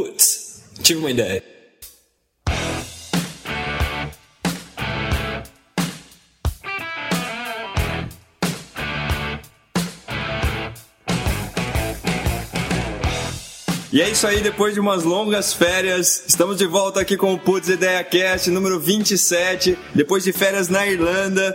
Putz, tive uma ideia. E é isso aí, depois de umas longas férias, estamos de volta aqui com o Putz Ideia Cast número 27, depois de férias na Irlanda.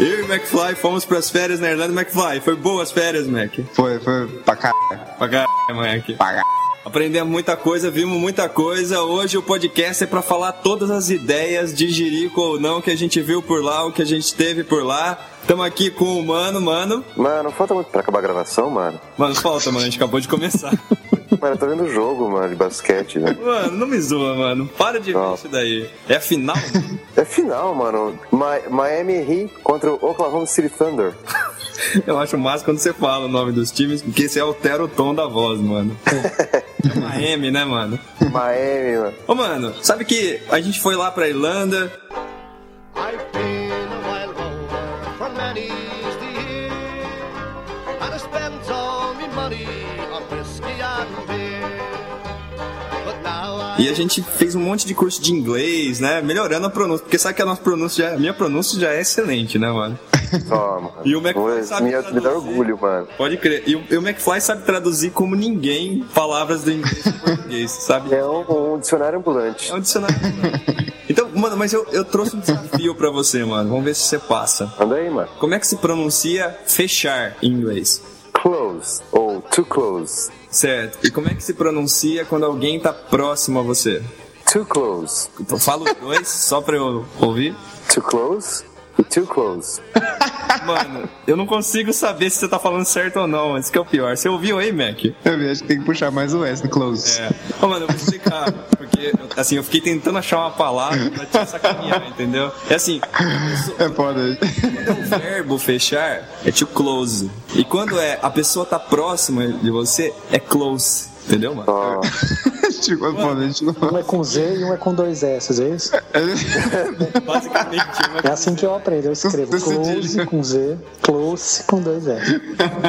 Eu e o McFly fomos pras férias na Irlanda. McFly, foi boas as férias, Mac? Foi, foi pra caralho. Pra caralho, Mac. Pra caralho. Aprendemos muita coisa, vimos muita coisa. Hoje o podcast é para falar todas as ideias de Jerico ou não que a gente viu por lá, o que a gente teve por lá. Estamos aqui com o Mano, Mano. Mano, falta muito pra acabar a gravação, mano. Mano, falta, mano, a gente acabou de começar. Mano, eu tô vendo o jogo, mano, de basquete, né? Mano, não me zoa, mano. Para de ver Não. isso daí. É a final? É final, mano. Mi- Miami Heat contra o Oklahoma City Thunder. Eu acho massa quando você fala o nome dos times, porque você altera o tom da voz, mano. É Miami, né, mano? Miami, mano. Ô, mano, sabe que a gente foi lá pra Irlanda, I've been E a gente fez um monte de curso de inglês, né? Melhorando a pronúncia. Porque sabe que a nossa pronúncia, já, minha pronúncia já é excelente, né, mano? Só, mano. E o McFly sabe me, me dá traduzir. orgulho, mano. Pode crer. E o, e o McFly sabe traduzir como ninguém palavras do inglês pro português, sabe? É um, um dicionário ambulante. É um dicionário. Então, mano, mas eu, eu trouxe um desafio pra você, mano. Vamos ver se você passa. Anda aí, mano. Como é que se pronuncia fechar em inglês? Close, ou too close. Certo. E como é que se pronuncia quando alguém tá próximo a você? Too close. Fala os dois, só pra eu ouvir. Too close too close. Mano, eu não consigo saber se você tá falando certo ou não. Isso que é o pior. Você ouviu aí, Mac? Eu vi, acho que tem que puxar mais o S no close. É. Ô, mano, eu vou explicar. Porque, assim, eu fiquei tentando achar uma palavra pra te sacanear, entendeu? É assim, É foda. quando é o verbo fechar, é to close. E quando é a pessoa tá próxima de você, é close. Entendeu, mano? Ó, Tipo, é Um é com Z e um é com dois S, é isso? Basicamente, É assim que eu aprendo. Eu escrevo cedilha. close com Z, close com dois S.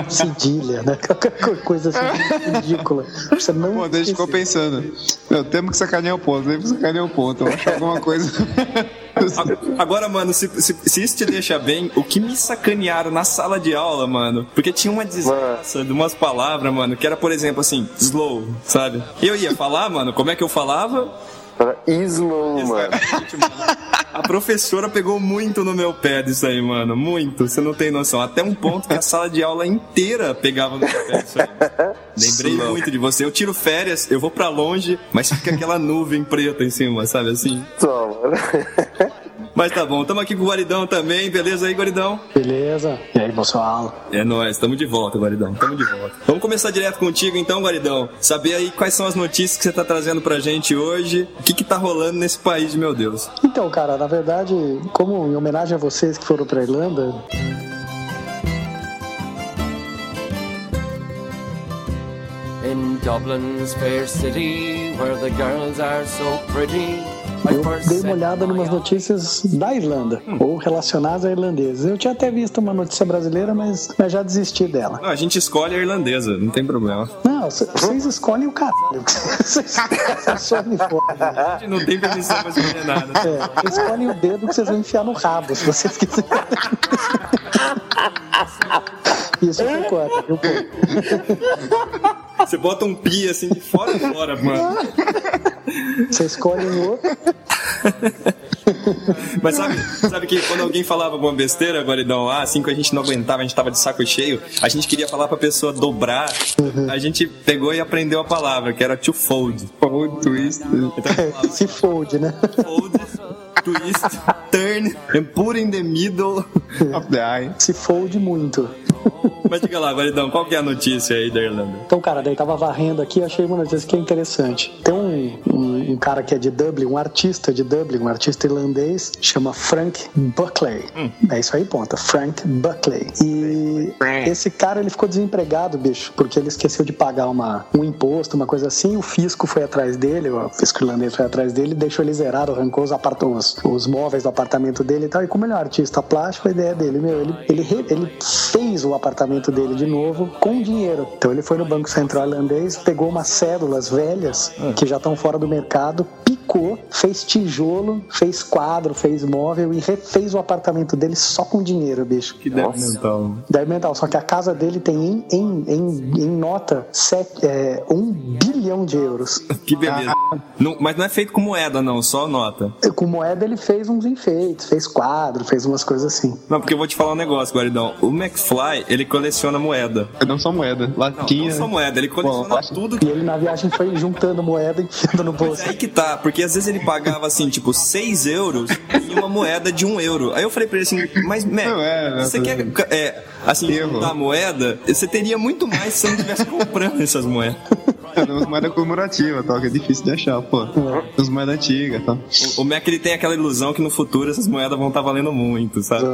Cedilha, né? Qualquer coisa assim ridícula. Você não Pô, daí a gente ficou pensando. Eu temos que sacanear o ponto, temos que sacanear o ponto. Vamos achar alguma coisa. Agora, mano, se, se, se isso te deixa bem, o que me sacanearam na sala de aula, mano? Porque tinha uma desgraça de umas palavras, mano, que era, por exemplo, assim, slow, sabe? Eu ia falar, mano, como é que eu falava? Para slow, mano. A professora pegou muito no meu pé disso aí, mano. Muito, você não tem noção. Até um ponto que a sala de aula inteira pegava no meu pé disso aí. Lembrei muito de você. Eu tiro férias, eu vou pra longe, mas fica aquela nuvem preta em cima, sabe assim? Mano. Mas tá bom, tamo aqui com o Guaridão também, beleza aí, Guaridão? Beleza? E aí, pessoal? É nóis, tamo de volta, Guaridão, tamo de volta. Vamos começar direto contigo então, Guaridão. Saber aí quais são as notícias que você tá trazendo pra gente hoje, o que que tá rolando nesse país meu Deus. Então, cara, na verdade, como em homenagem a vocês que foram pra Irlanda, In Dublin's fair city, where the girls are so pretty. Eu dei uma olhada numas eyes- notícias da Irlanda, ou relacionadas a irlandeses. Eu tinha até visto uma notícia brasileira, mas, mas já desisti dela. Não, a gente escolhe a irlandesa, não tem problema. Não, vocês escolhem o caralho. Vocês me fodem. A gente não tem permissão pra escolher nada. É, escolhem o dedo que vocês vão enfiar no rabo, se vocês quiserem. Isso foi corta, viu, pô? Você bota um pi assim de fora e fora, mano. Você escolhe o outro. Mas sabe, sabe que quando alguém falava alguma besteira, Guaridão, ah, assim que a gente não aguentava, a gente tava de saco cheio, a gente queria falar pra pessoa dobrar, a gente pegou e aprendeu a palavra, que era to fold. Fold, twist. Então Se fold, né? fold, twist, turn, and put in the middle. Of the eye. Se fold muito. Mas diga lá, Guaridão, qual que é a notícia aí da Irlanda? Então, cara, daí tava varrendo aqui, achei uma notícia que é interessante. Tem um, um, um cara que é de Dublin, um artista de Dublin, um artista irlandês, chama Frank Buckley. É isso aí, ponta. Frank Buckley. E esse cara, ele ficou desempregado, bicho, porque ele esqueceu de pagar uma, um imposto, uma coisa assim. O fisco foi atrás dele, o fisco irlandês foi atrás dele, deixou ele zerado, arrancou os, apart os, os móveis do apartamento dele e tal. E como ele é um artista plástico, a ideia dele, meu, ele, ele, re- ele fez o apartamento dele de novo com dinheiro. Então ele foi no Banco Central irlandês, pegou umas cédulas velhas que já estão fora do mercado, picou, fez tijolo, fez quadro, fez móvel e refez o apartamento dele só com dinheiro, bicho. Que deve mental. Daí mental, só que a casa dele tem em, em, em, em nota sete, é, um bilhão de euros. Que beleza. Não- mas não é feito com moeda, não, só nota. Com moeda ele fez uns enfeites, fez quadro, fez umas coisas assim. Não, porque eu vou te falar um negócio, Guaridão. O McFly, ele coleciona moeda. Não só moeda, Não, latinha. não só moeda, ele coleciona Bom, tudo E ele na viagem foi juntando moeda e enfiando no bolso. Mas aí que tá, porque às vezes ele pagava assim, tipo, 6 euros em uma moeda de 1 euro. Aí eu falei pra ele assim, mas, Mac, Não, é, você é, quer, é, assim, Erro. juntar moeda? Você teria muito mais se você não estivesse comprando essas moedas. É, umas moedas comemorativas, tal, que é difícil de achar, pô. Umas moedas antigas, tal. O, o Mac, ele tem aquela ilusão que no futuro essas moedas vão estar valendo muito, sabe?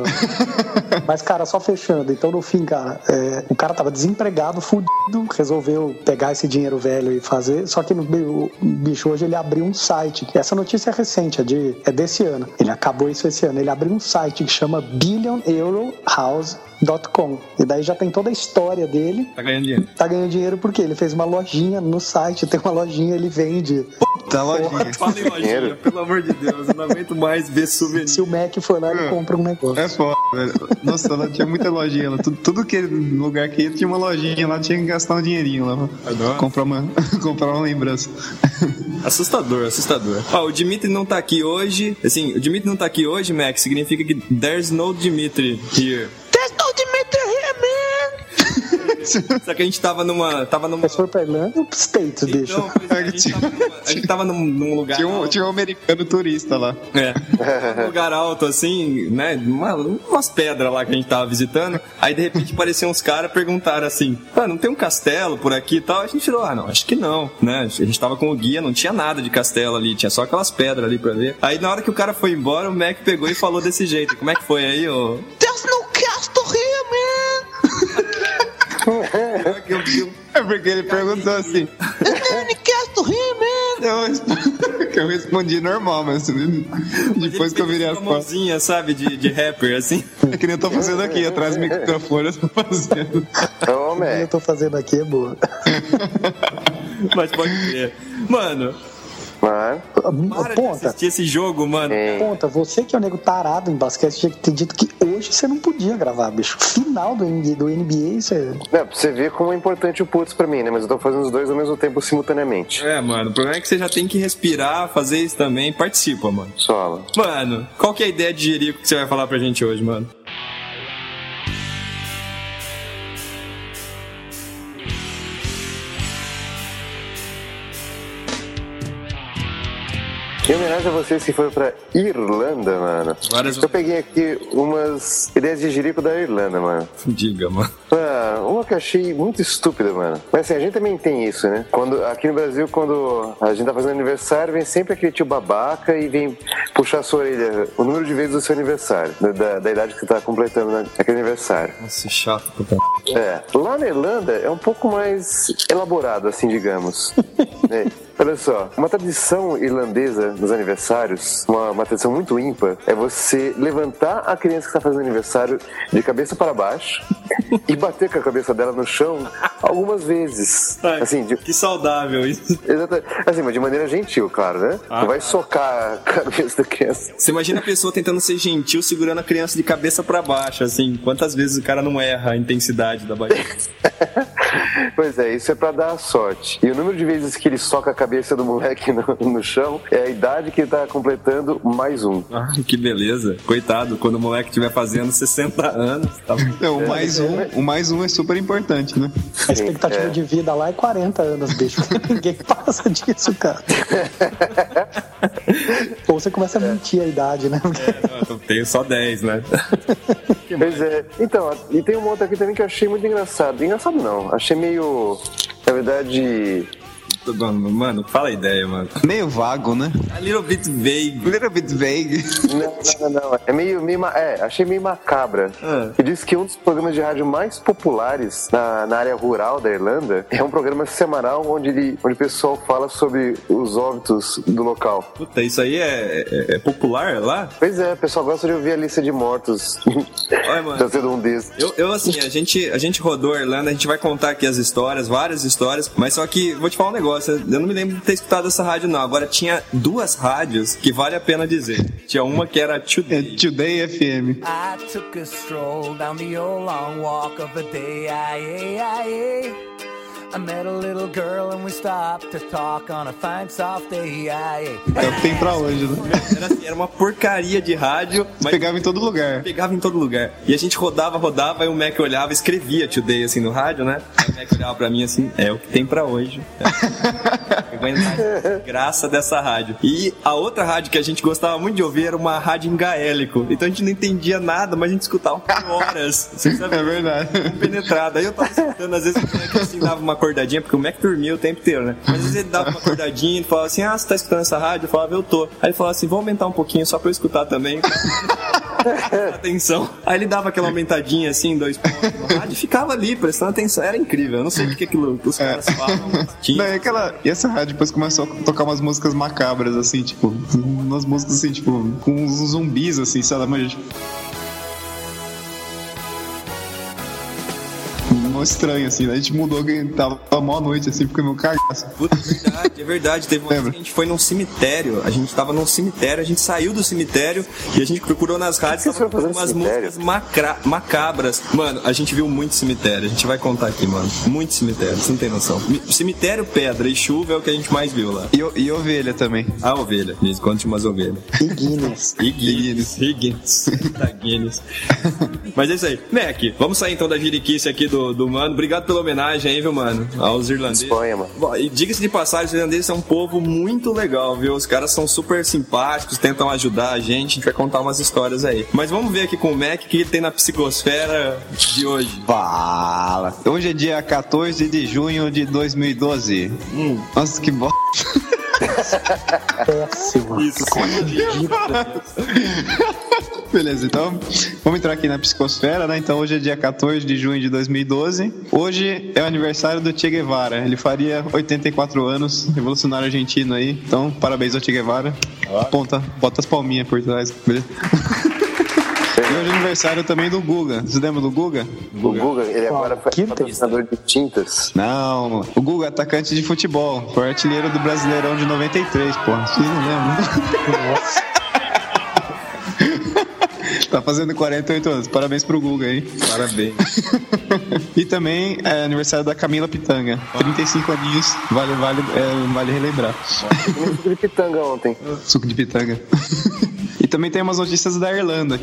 Mas, cara, só fechando. Então, no fim, cara, é, o cara tava desempregado, fudido, resolveu pegar esse dinheiro velho e fazer. Só que no, o bicho hoje ele abriu um site. Essa notícia é recente, é, de, é desse ano. Ele acabou isso esse ano. Ele abriu um site que chama billioneurohouse.com. E daí já tem toda a história dele. Tá ganhando dinheiro. Tá ganhando dinheiro porque ele fez uma lojinha no site, tem uma lojinha, ele vende. Tá lojinha. Fala em lojinha, Dinheiro. pelo amor de Deus, eu não aguento mais ver souvenir. Se o Mac for lá, ele compra um negócio. É foda, velho. Nossa, lá tinha muita lojinha lá. Tudo, tudo que lugar que ia tinha uma lojinha lá, tinha que gastar um dinheirinho lá. Adoro. Comprar uma, comprar uma lembrança. Assustador, assustador. Ó, o Dimitri não tá aqui hoje. Assim, o Dimitri não tá aqui hoje, Max, significa que there's no Dimitri here. Só que a gente tava numa. Tava numa. Mas foi pra Irlanda ou States? Então, é, a, gente tava numa, a gente tava num, num lugar. Tinha um, alto. tinha um americano turista lá. É. Um lugar alto, assim, né? Uma, umas pedras lá que a gente tava visitando. Aí de repente apareciam uns caras perguntaram assim: Ah, não tem um castelo por aqui e tal? A gente falou: Ah, não, acho que não, né? A gente tava com o guia, não tinha nada de castelo ali, tinha só aquelas pedras ali pra ver. Aí na hora que o cara foi embora, o Mac pegou e falou desse jeito: Como é que foi aí, ô? There's no castle É porque ele perguntou assim. There's no castle here, man! Eu, resp- eu respondi normal, mas depois que eu virei as uma costas. mãozinha, sabe, de, de rapper, assim. É que nem eu tô fazendo aqui, atrás do microfone, eu tô fazendo. Ô, Eu Mac, tô fazendo aqui é boa. Mas pode crer. Mano, mano. para de Ponta, assistir esse jogo, mano. Hein? ponta, você que é o nego tarado em basquete, tinha que ter dito que hoje você não podia gravar, bicho. Final do NBA, do NBA você. Não, pra você ver como é importante o putz pra mim, né? Mas eu tô fazendo os dois ao mesmo tempo simultaneamente. É, mano, o problema é que você já tem que respirar, fazer isso também. Participa, mano. Solo. Mano, qual que é a ideia de Jerico que você vai falar pra gente hoje, mano? Em homenagem a vocês que foram pra Irlanda, mano. Várias- Eu peguei aqui umas ideias de jirico da Irlanda, mano. Diga, mano. Ah, uma que eu achei muito estúpida, mano. Mas assim, a gente também tem isso, né? Quando, aqui no Brasil, quando a gente tá fazendo aniversário, vem sempre aquele tio babaca e vem puxar a sua orelha o número de vezes do seu aniversário, da, da- da idade que você tá completando naquele aniversário. Nossa, chato, puta. É, lá na Irlanda é um pouco mais elaborado, assim, digamos. É, olha só, uma tradição irlandesa nos aniversários, uma, uma tradição muito ímpar, é você levantar a criança que está fazendo aniversário de cabeça para baixo e bater com a cabeça dela no chão algumas vezes. Ai, Assim, de, Que saudável isso. exata- assim, mas de maneira gentil, claro, né? Ah. Não vai socar a cabeça da criança. Você imagina a pessoa tentando ser gentil, segurando a criança de cabeça pra baixo, assim. Quantas vezes o cara não erra a intensidade da batida? Pois é, isso é pra dar sorte. E o número de vezes que ele soca a cabeça do moleque no, no chão é a idade que ele tá completando mais um. Ah, que beleza. Coitado, quando o moleque estiver fazendo 60 anos. Tá... Não, o mais um, o mais um é super importante, né? A expectativa é. de vida lá é 40 anos, bicho. Ninguém passa disso, cara. Ou você começa a mentir a idade, né? É, eu tenho só 10, né? Pois é. Então, e tem uma outra aqui também que eu achei muito engraçado. Engraçado não, achei meio. Na verdade. Mano, mano, fala a ideia, mano. Meio vago, né? A little bit vague. Little bit vague. Não, não, não, não. É meio. meio ma- é, achei meio macabra. Ah. Que diz que um dos programas de rádio mais populares na, na área rural da Irlanda é um programa semanal onde, ele, onde o pessoal fala sobre os óbitos do local. Puta, isso aí é, é- é popular lá? Pois é, o pessoal gosta de ouvir a lista de mortos. Olha, mano. Tá sendo um desses. Eu, eu, assim, a gente, a gente rodou a Irlanda, a gente vai contar aqui as histórias, várias histórias, mas só que, vou te falar um negócio, eu não me lembro de ter escutado essa rádio, não. Agora, tinha duas rádios que vale a pena dizer. Tinha uma que era É Today. Today FM. I took a stroll down the old long walk of a day. I, I, I, I met a little girl and we stopped to talk on a fine soft day. I, É o que tem pra hoje, né? Era, assim, era uma porcaria de rádio, mas Pegava em todo lugar. pegava em todo lugar. E a gente rodava, rodava, e o Mac olhava, escrevia Today, assim, no rádio, né? Aí o Mac olhava pra mim assim, é o que tem pra hoje. É. Eu graça dessa rádio. E a outra rádio que a gente gostava muito de ouvir era uma rádio em gaélico. Então a gente não entendia nada, mas a gente escutava por horas. Você sabe? É verdade. penetrado. Aí eu tava escutando, às vezes o Mac assim dava uma acordadinha, porque o Mac dormia o tempo inteiro, né? Mas às vezes ele dava uma acordadinha e falava assim: Ah, você tá escutando essa rádio? Eu falava, eu tô. Aí ele falava assim: vou aumentar um pouquinho só pra eu escutar também. atenção. Aí ele dava aquela aumentadinha assim, dois pontos no rádio e ficava ali prestando atenção. Era incrível. Eu não sei o que, que aquilo os caras falam. mas Tinha. Não, e, aquela, e essa rádio depois começou a tocar umas músicas macabras, assim, tipo, umas músicas assim, tipo, com uns zumbis, assim, sei lá, mas. Mó estranho, assim, né? A gente mudou tava mó noite, assim, porque meu cagaço. Puta, é verdade, é verdade. Teve uma vez Lembra? que a gente foi num cemitério. A gente tava num cemitério, a gente saiu do cemitério e a gente procurou nas rádios que tava no umas cemitério? músicas macra- macabras. Mano, a gente viu muito cemitério. A gente vai contar aqui, mano. Muito cemitério, você não tem noção. Mi- Cemitério, pedra e chuva é o que a gente mais viu lá. E, e ovelha também. A ovelha, gente, conte umas ovelhas. E Guinness. E Guinness. E Guinness. Tá, Guinness. Mas é isso aí. Mac, vamos sair então da jiriquice aqui do, do mano. Obrigado pela homenagem aí, viu, mano? Aos irlandeses. Espanha, mano. Bom, E diga-se de passagem, os irlandeses são um povo muito legal, viu? Os caras são super simpáticos, tentam ajudar a gente. A gente vai contar umas histórias aí. Mas vamos ver aqui com o Mac o que ele tem na psicosfera de hoje. Fala! Hoje é dia 14 de junho de 2012. Nossa, que bosta. Péssimo. Isso, Beleza, então vamos entrar aqui na psicosfera, né? Então hoje é dia 14 de junho de 2012. Hoje é o aniversário do Che Guevara. Ele faria 84 anos, revolucionário argentino aí. Então, parabéns ao Che Guevara. Ponta, bota as palminhas por trás, beleza? Hoje aniversário também do Guga. Você lembra do Guga? O Guga, ele agora foi patrocinador de tintas. Não, o Guga é atacante de futebol. Foi artilheiro do Brasileirão de 93, pô. Você não lembra? Nossa. Tá fazendo 48 anos. Parabéns pro Guga, hein? Parabéns. E também é aniversário da Camila Pitanga. 35 aninhos. Vale, vale, é, vale relembrar. Eu fui de pitanga ontem. Suco de pitanga. E também tem umas notícias da Irlanda.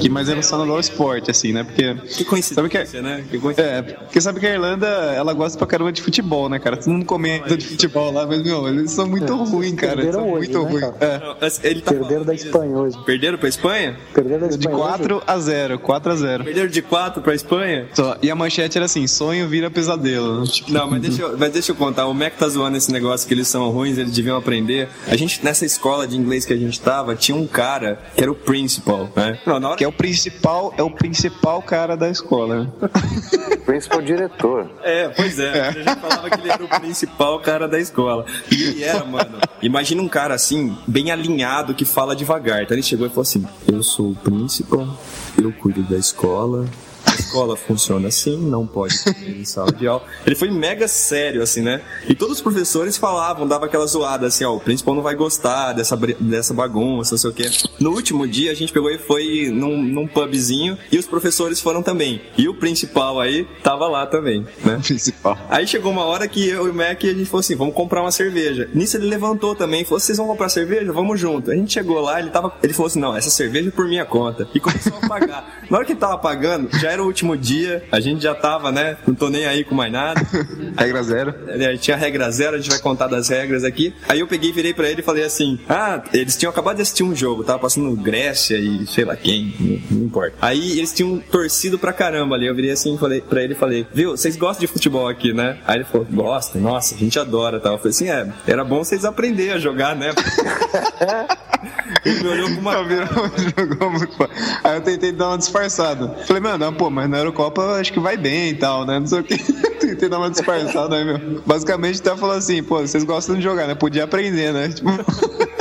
Que mais relacionado ao esporte, assim, né? Porque. Que coincidência, Sabe que- né? Que coincidência. É, porque sabe que a Irlanda, ela gosta pra caramba de futebol, né, cara? Todo mundo comenta de futebol lá, mas, meu, eles são muito ruins, cara. Eles são Perderam hoje, muito né, ruins. cara? É. Mas tá Perderam falando da Espanha hoje. Perderam pra Espanha? Perderam da De Espanha. hoje. 4 a 0, 4 a 0. Perderam de 4 pra Espanha? Só- E a manchete era assim: sonho vira pesadelo. Não, mas deixa, eu, mas deixa eu contar. O Mac tá zoando esse negócio que eles são ruins, eles deviam aprender. A gente, nessa escola de inglês que a gente tava, tinha um cara que era o principal, né? Não, na hora que é o principal, é o principal cara da escola. né? O principal diretor. É, pois é. A gente falava que ele era o principal cara da escola. E ele era, mano. Imagina um cara assim, bem alinhado, que fala devagar. Então ele chegou e falou assim: Eu sou o principal, eu cuido da escola. Escola funciona assim, não pode comer em sala de aula. Ele foi mega sério, assim, né? E todos os professores falavam, dava aquela zoada, assim, ó, o principal não vai gostar dessa, dessa bagunça, não sei o quê. No último dia, a gente pegou e foi num, num pubzinho e os professores foram também. E o principal aí tava lá também, né? Principal. Aí chegou uma hora que eu e o Mac a gente falou assim: vamos comprar uma cerveja. Nisso ele levantou também falou: vocês vão comprar cerveja? Vamos junto. A gente chegou lá, ele tava. Ele falou assim: não, essa cerveja é por minha conta. E começou a pagar. Na hora que ele tava pagando, já era o último dia, a gente já tava, né? Não tô nem aí com mais nada. Regra zero. É, Tinha regra zero, a gente vai contar das regras aqui. Aí eu peguei, virei pra ele e falei assim: Ah, eles tinham acabado de assistir um jogo, tava passando Grécia e sei lá quem, não, não importa. Aí eles tinham torcido pra caramba ali. Eu virei assim e falei pra ele e falei: Viu, vocês gostam de futebol aqui, né? Aí ele falou: Gosta, nossa, a gente adora tal. Eu falei assim: É, era bom vocês aprenderem a jogar, né? ele me olhou com uma. Jogou muito fo- Aí eu tentei dar uma disfarçada. Falei, mano, não, pô, mas na Eurocopa eu acho que vai bem e tal, né? Não sei o que. tentei dar uma disfarçada aí, meu. Basicamente, tá falando assim, pô, vocês gostam de jogar, né? Podia aprender, né? Tipo,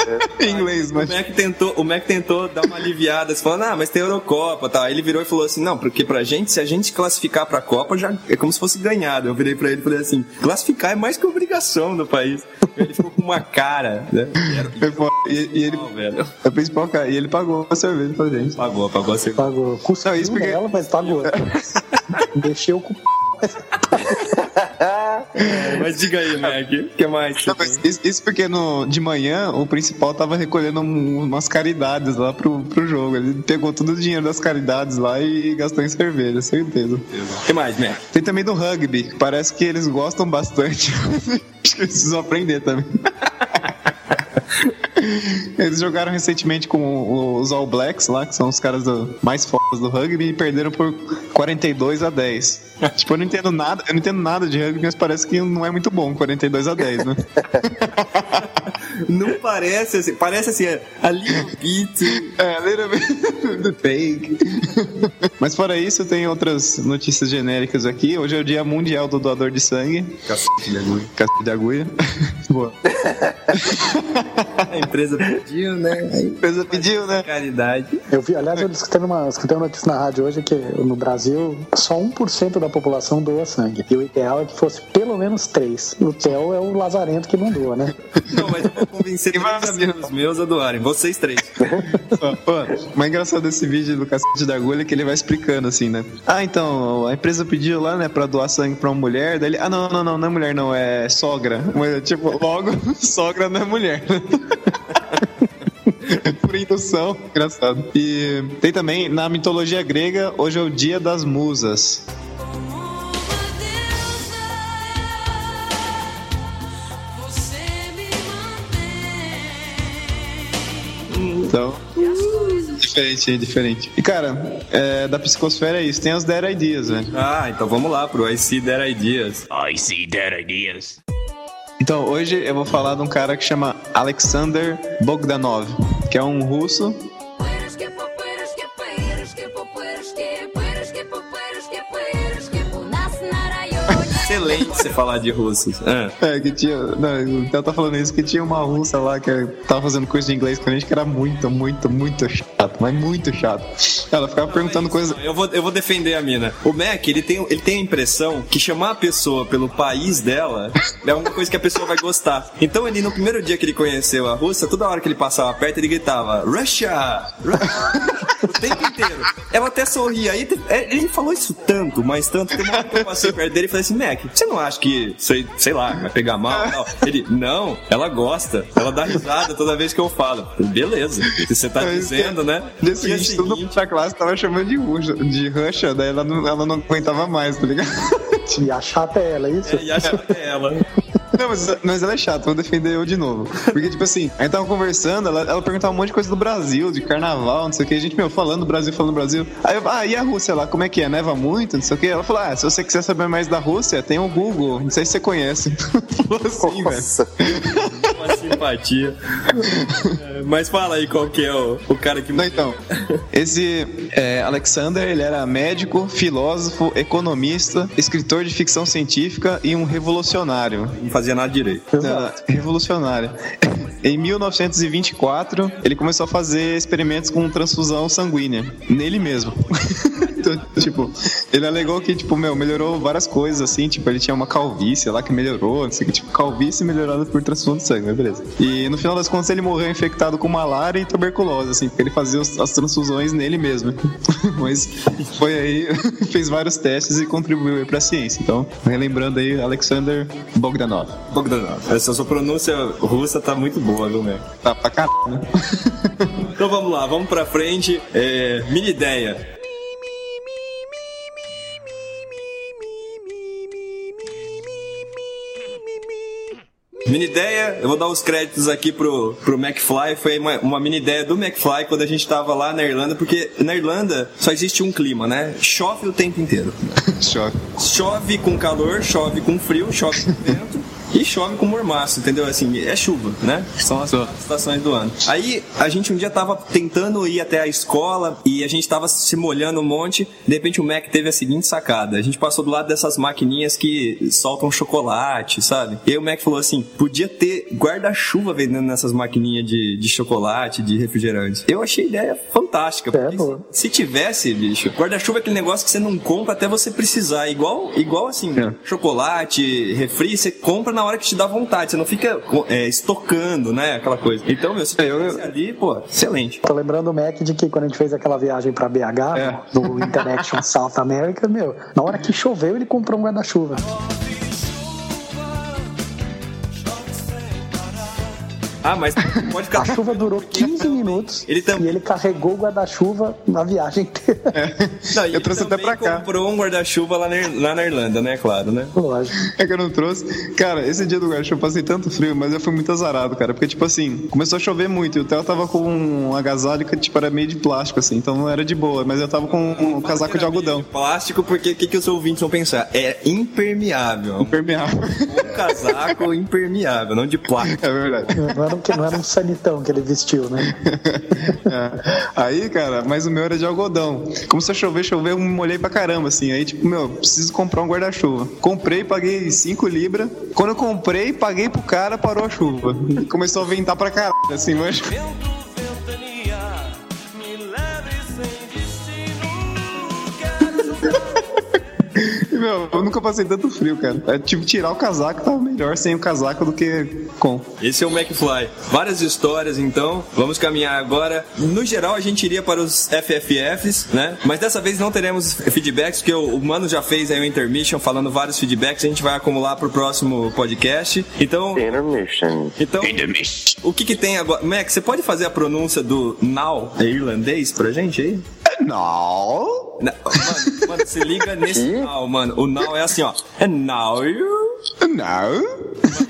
em inglês, O mas. Mac tentou, o Mac tentou dar uma aliviada, falando, ah, mas tem Eurocopa, tá? Aí ele virou e falou assim, não, porque pra gente, se a gente classificar pra Copa, já é como se fosse ganhado. Eu virei pra ele e falei assim, classificar é mais que obrigação do país. Ele ficou com uma cara, né? E era-. E, e ele. Não, velho. É o principal cara. E ele pagou a cerveja pra gente. Pagou, pagou a cerveja. Pagou. Não, isso porque- nela, mas pagou. Mexeu com o Mas diga aí, Mac, o que mais? Não, isso, isso porque no, de manhã o principal tava recolhendo um- umas caridades lá pro, pro jogo. Ele pegou todo o dinheiro das caridades lá e gastou em cerveja, certeza. O que mais, Mac? Tem também do rugby, parece que eles gostam bastante. Acho que eles precisam aprender também. Eles jogaram recentemente com os All Blacks lá, que são os caras do- mais fodas do rugby, e perderam por 42 a 10. tipo, eu não entendo nada, eu não entendo nada de rugby, mas parece que não é muito bom 42 a 10, né? Não parece assim, parece assim, a little bit. É, little bit do fake. Mas fora isso, tem outras notícias genéricas aqui. Hoje é o Dia Mundial do Doador de Sangue. Cacete de agulha. Cacete de agulha. Boa. A empresa pediu, né? A empresa pediu, né? caridade. Eu vi, aliás, eu escutei uma, escutei uma notícia na rádio hoje que no Brasil só 1% da população doa sangue. E o ideal é que fosse pelo menos 3. O Theo é o lazarento que não doa, né? Não, mas eu vou convencer três amigos meus a doarem. Vocês três. Pô, o mais engraçado desse vídeo do cacete da agulha é que ele vai explicando assim, né? Ah, então, a empresa pediu lá, né, pra doar sangue pra uma mulher. Daí ele, ah, não, não, não, não é mulher, não, é sogra. Mas, tipo, logo, sogra não é mulher. Por indução, engraçado. E tem também, na mitologia grega, hoje é o dia das musas. Então, diferente, hein, diferente. E, cara, é, da psicosfera é isso. Tem as 10 ideas, velho. Ah, então vamos lá pro I See That Ideas. I see dead ideas. Então, hoje eu vou falar de um cara que chama Alexander Bogdanov, que é um russo. Excelente você falar de russos. Ah, É, que tinha. Não, o Theo tá falando isso, que tinha uma russa lá que tava fazendo curso de inglês com a gente que era muito, muito, muito chato, mas muito chato. Ela ficava perguntando coisas. eu vou, eu vou defender a mina. O Mac, ele tem, ele tem a impressão que chamar a pessoa pelo país dela é uma coisa que a pessoa vai gostar. Então ele, no primeiro dia que ele conheceu a Rússia, toda hora que ele passava perto, ele gritava Russia! Russia! o tempo inteiro. Ela até sorria. Aí é, ele falou isso tanto, mas tanto, que uma hora que eu passei perto dele e falei assim, Mac, você não acha que, sei, sei lá, vai pegar mal? Não. Ele, não, ela gosta. Ela dá risada toda vez que eu falo. Beleza, se você tá dizendo, né? Dia Dia seguinte, todo mundo da classe tava chamando de Russia, de Russia, daí ela não, ela não aguentava mais, tá ligado? E a chata é ela, é isso? É, e acha que é ela. Não, mas, mas ela é chata, vou defender eu de novo. Porque, tipo assim, a gente tava conversando, ela, ela perguntava um monte de coisa do Brasil, de carnaval, não sei o que. A gente, meu, falando do Brasil, falando do Brasil. Aí eu, ah, e a Rússia lá, como é que é? Neva muito, não sei o que. Ela falou, ah, se você quiser saber mais da Rússia, tem o Google. Não sei se você conhece. falou assim, velho. Nossa. Uma simpatia. É, Mas fala aí qual que é o, o cara que... Não, então, esse é, Alexander, ele era médico, filósofo, economista, escritor de ficção científica e um revolucionário. Não fazia nada direito. Não, revolucionário. Em 1924, ele começou a fazer experimentos com transfusão sanguínea nele mesmo. Então, tipo, ele alegou que, tipo, meu, melhorou várias coisas, assim, tipo, ele tinha uma calvície lá que melhorou, não sei o que, tipo, calvície melhorada por transfusão de sangue, mas beleza. E no final das contas ele morreu infectado com malária e tuberculose, assim, porque ele fazia os- as transfusões nele mesmo. mas foi aí, fez vários testes e contribuiu aí pra ciência. Então, relembrando aí, Alexander Bogdanov. Bogdanov. Essa sua pronúncia russa tá muito boa, viu, Mac? Tá pra caralho, né? Então vamos lá, vamos pra frente. É, mini ideia. Mini ideia, eu vou dar os créditos aqui pro, pro McFly. Foi uma, uma mini ideia do McFly quando a gente tava lá na Irlanda, porque na Irlanda só existe um clima, né? Chove o tempo inteiro. Choque. Chove com calor, chove com frio, chove com vento. E chove com mormaço, entendeu? Assim, é chuva, né? São as quatro estações do ano. Aí, a gente um dia tava tentando ir até a escola e a gente tava se molhando um monte. De repente, o Mac teve a seguinte sacada. A gente passou do lado dessas maquininhas que soltam chocolate, sabe? E aí o Mac falou assim, podia ter guarda-chuva vendendo nessas maquininhas de, de chocolate, de refrigerante. Eu achei a ideia fantástica. É, porque boa. se tivesse, bicho, guarda-chuva é aquele negócio que você não compra até você precisar. Igual, igual assim, chocolate, refri, você compra na hora que te dá vontade. Você não fica é, estocando, né? Aquela coisa. Então, meu, se eu- tivesse ali, pô, excelente. Tô lembrando o Mac de que quando a gente fez aquela viagem pra BH, É. do Interaction South America, meu, na hora que choveu, ele comprou um guarda-chuva. Ah, mas pode ficar. A chuva durou 15 minutos Ele também- e ele carregou o guarda-chuva na viagem inteira. Não, e Eu trouxe até pra cá. comprou um guarda-chuva lá, lá na Irlanda, né? Claro, né? Lógico. É que eu não trouxe. Cara, esse dia do guarda-chuva eu passei tanto frio, mas eu fui muito azarado, cara. Porque, tipo assim, começou a chover muito e o Theo tava com um agasalho que, tipo, era meio de plástico, assim, então não era de boa. Mas eu tava com um casaco de algodão. Plástico, porque o que, que os ouvintes vão pensar? É impermeável. Impermeável. Um casaco impermeável, não de plástico. É verdade. Não que- não era um sanitão que ele vestiu, né? É. Aí, cara, mas o meu era de algodão. Começou a chover, chover, eu me molhei pra caramba, assim. Aí, tipo, meu, preciso comprar um guarda-chuva. Comprei, paguei 5 libras. Quando eu comprei, paguei pro cara, parou a chuva. E começou a ventar pra caralho, assim, mas. Meu, eu nunca passei tanto frio, cara. Tive que tirar o casaco, tava melhor sem o casaco do que com. Esse é o McFly. Várias histórias, então. Vamos caminhar agora. No geral, a gente iria para os FFFs, né? Mas dessa vez não teremos feedbacks, porque o Mano já fez aí o intermission falando vários feedbacks. A gente vai acumular pro próximo podcast. Então, Intermission. então o que que tem agora? Mac, você pode fazer a pronúncia do now em irlandês pra gente aí? Não. Na- Mano, mano, se liga nesse now, mano. O now é assim, ó. And now you... Não.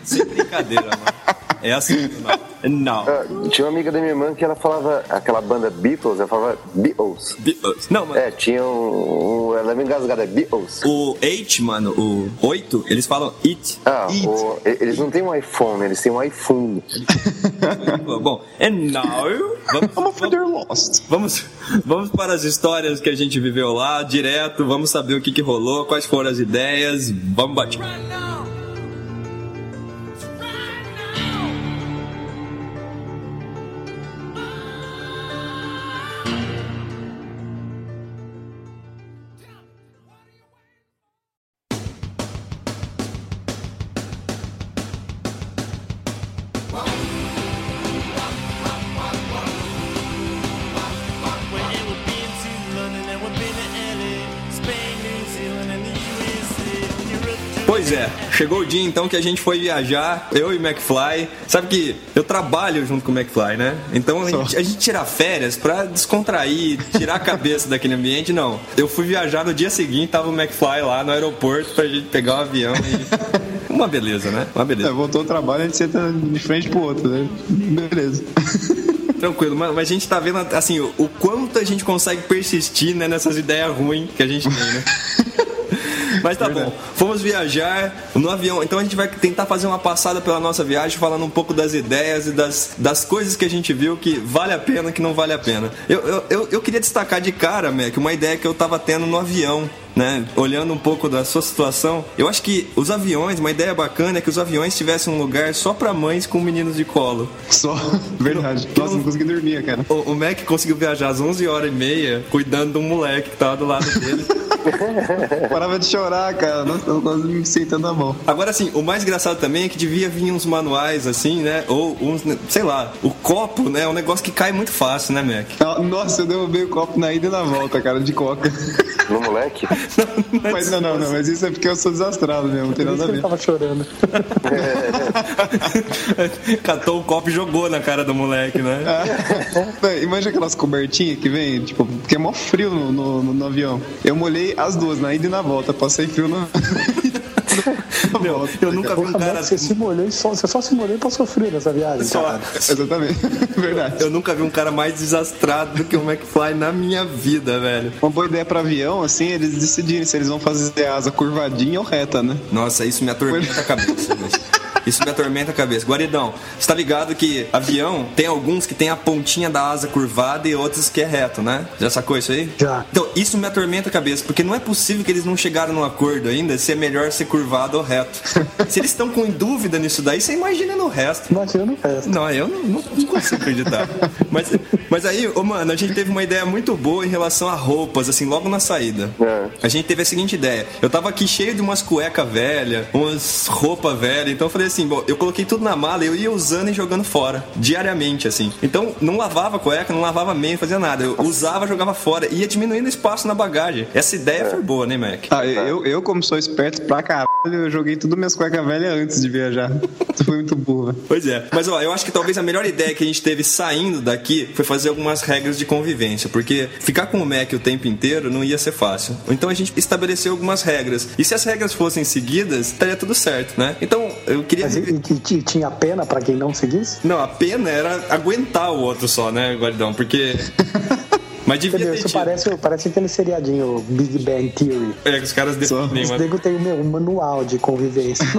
Sem brincadeira, mano. É assim, o. And now. Ah, tinha uma amiga da minha irmã que ela falava aquela banda Beatles, ela falava Beatles. Beatles. Não, mano. É, tinha um. um ela é meio engasgada, é Beatles. O 8, mano, o 8, eles falam it. Ah, o- e- eles não têm um iPhone, eles têm um iPhone. Bom, and now vamos, they're lost. vamos, vamos para as histórias que a gente viveu lá, direto, vamos saber o que, que rolou, quais foram as ideias, vamos bater. Pois é, chegou o dia então que a gente foi viajar, eu e o McFly. Sabe que eu trabalho junto com o McFly, né? Então a gente, a gente tira férias pra descontrair, tirar a cabeça daquele ambiente. Não, eu fui viajar no dia seguinte, tava o McFly lá no aeroporto pra gente pegar o avião e. Uma beleza, né? Uma É, beleza. voltou o trabalho, a gente senta de frente pro outro, né? Beleza. Tranquilo, mas a gente tá vendo assim o, o quanto a gente consegue persistir né, nessas ideias ruins que a gente tem, né? Mas tá bom, fomos viajar no avião, então a gente vai tentar fazer uma passada pela nossa viagem, falando um pouco das ideias e das, das coisas que a gente viu que vale a pena que não vale a pena. Eu, eu, eu, eu queria destacar de cara, Mac, uma ideia que eu tava tendo no avião. Né? Olhando um pouco da sua situação, eu acho que os aviões, uma ideia bacana é que os aviões tivessem um lugar só pra mães com meninos de colo. Só. Verdade. Nossa, não consegui dormir, cara. O, o Mac conseguiu viajar às 11 horas e meia cuidando de um moleque que tava do lado dele. Parava de chorar, cara. Nossa, eu quase me sentando na mão. Agora, assim, o mais engraçado também é que devia vir uns manuais, assim, né? Ou uns, sei lá, o copo, né? É um negócio que cai muito fácil, né, Mac? Nossa, eu derrubei o copo na ida e na volta, cara, de coca. No moleque? Mas não, não, não, mas isso é porque eu sou desastrado mesmo, não tem nada a ver. tava chorando. Catou o copo e jogou na cara do moleque, né? Véi, Imagina aquelas cobertinhas que vem, tipo, porque é mó frio no, no, no- no avião. Eu molhei as duas, na ida e na volta, passei frio no. Meu, eu nunca vi um cara. Você se molhou e só, você só se molhou pra sofrer nessa viagem, Só. cara. Exatamente. Verdade. Eu nunca vi um cara mais desastrado do que o McFly na minha vida, velho. Uma boa ideia pra avião, assim, eles decidirem se eles vão fazer asa curvadinha ou reta, né? Nossa, isso me atormenta a cabeça. velho. Isso me atormenta a cabeça. Guaridão, você tá ligado que avião tem alguns que tem a pontinha da asa curvada e outros que é reto, né? Já sacou isso aí? Já. Então, isso me atormenta a cabeça, porque não é possível que eles não chegaram num acordo ainda se é melhor ser curvado ou reto. se eles estão com dúvida nisso daí, você imagina no resto. Imagina no resto. Não, eu não, não, não consigo acreditar. Mas, mas aí, mano, a gente teve uma ideia muito boa em relação a roupas, assim, logo na saída. É. A gente teve a seguinte ideia. Eu tava aqui cheio de umas cueca velha, umas roupa velha, então eu falei assim, bom, eu coloquei tudo na mala e eu ia usando e jogando fora, diariamente, assim. Então, não lavava cueca, não lavava meia, fazia nada. Eu usava, jogava fora, ia diminuindo o espaço na bagagem. Essa ideia foi boa, né, Mac? Ah, eu, eu, como sou esperto pra caralho, eu joguei tudo minhas cuecas velhas antes de viajar. Isso foi muito burro. velho. Pois é. Mas ó, eu acho que talvez a melhor ideia que a gente teve saindo daqui foi fazer algumas regras de convivência, porque ficar com o Mac o tempo inteiro não ia ser fácil. Então a gente estabeleceu algumas regras. E se as regras fossem seguidas, estaria tudo certo, né? Então eu queria. Mas e, e- e tinha pena pra quem não seguisse? Não, a pena era aguentar o outro só, né, Guardão? Porque. Mas devia Entendeu? ter Isso tido. parece, parece aquele seriadinho Big Bang Theory. É, que os caras definem, Os mano. nego tem meu, um manual de convivência.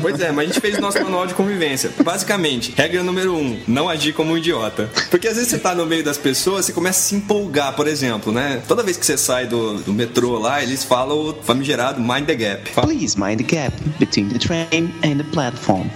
Pois é, mas a gente fez o nosso manual de convivência. Basicamente, regra número um, não agir como um idiota. Porque às vezes você tá no meio das pessoas, você começa a se empolgar, por exemplo, né? Toda vez que você sai do, do metrô lá, eles falam o famigerado mind the gap. Fala- Please mind the gap between the train and the platform.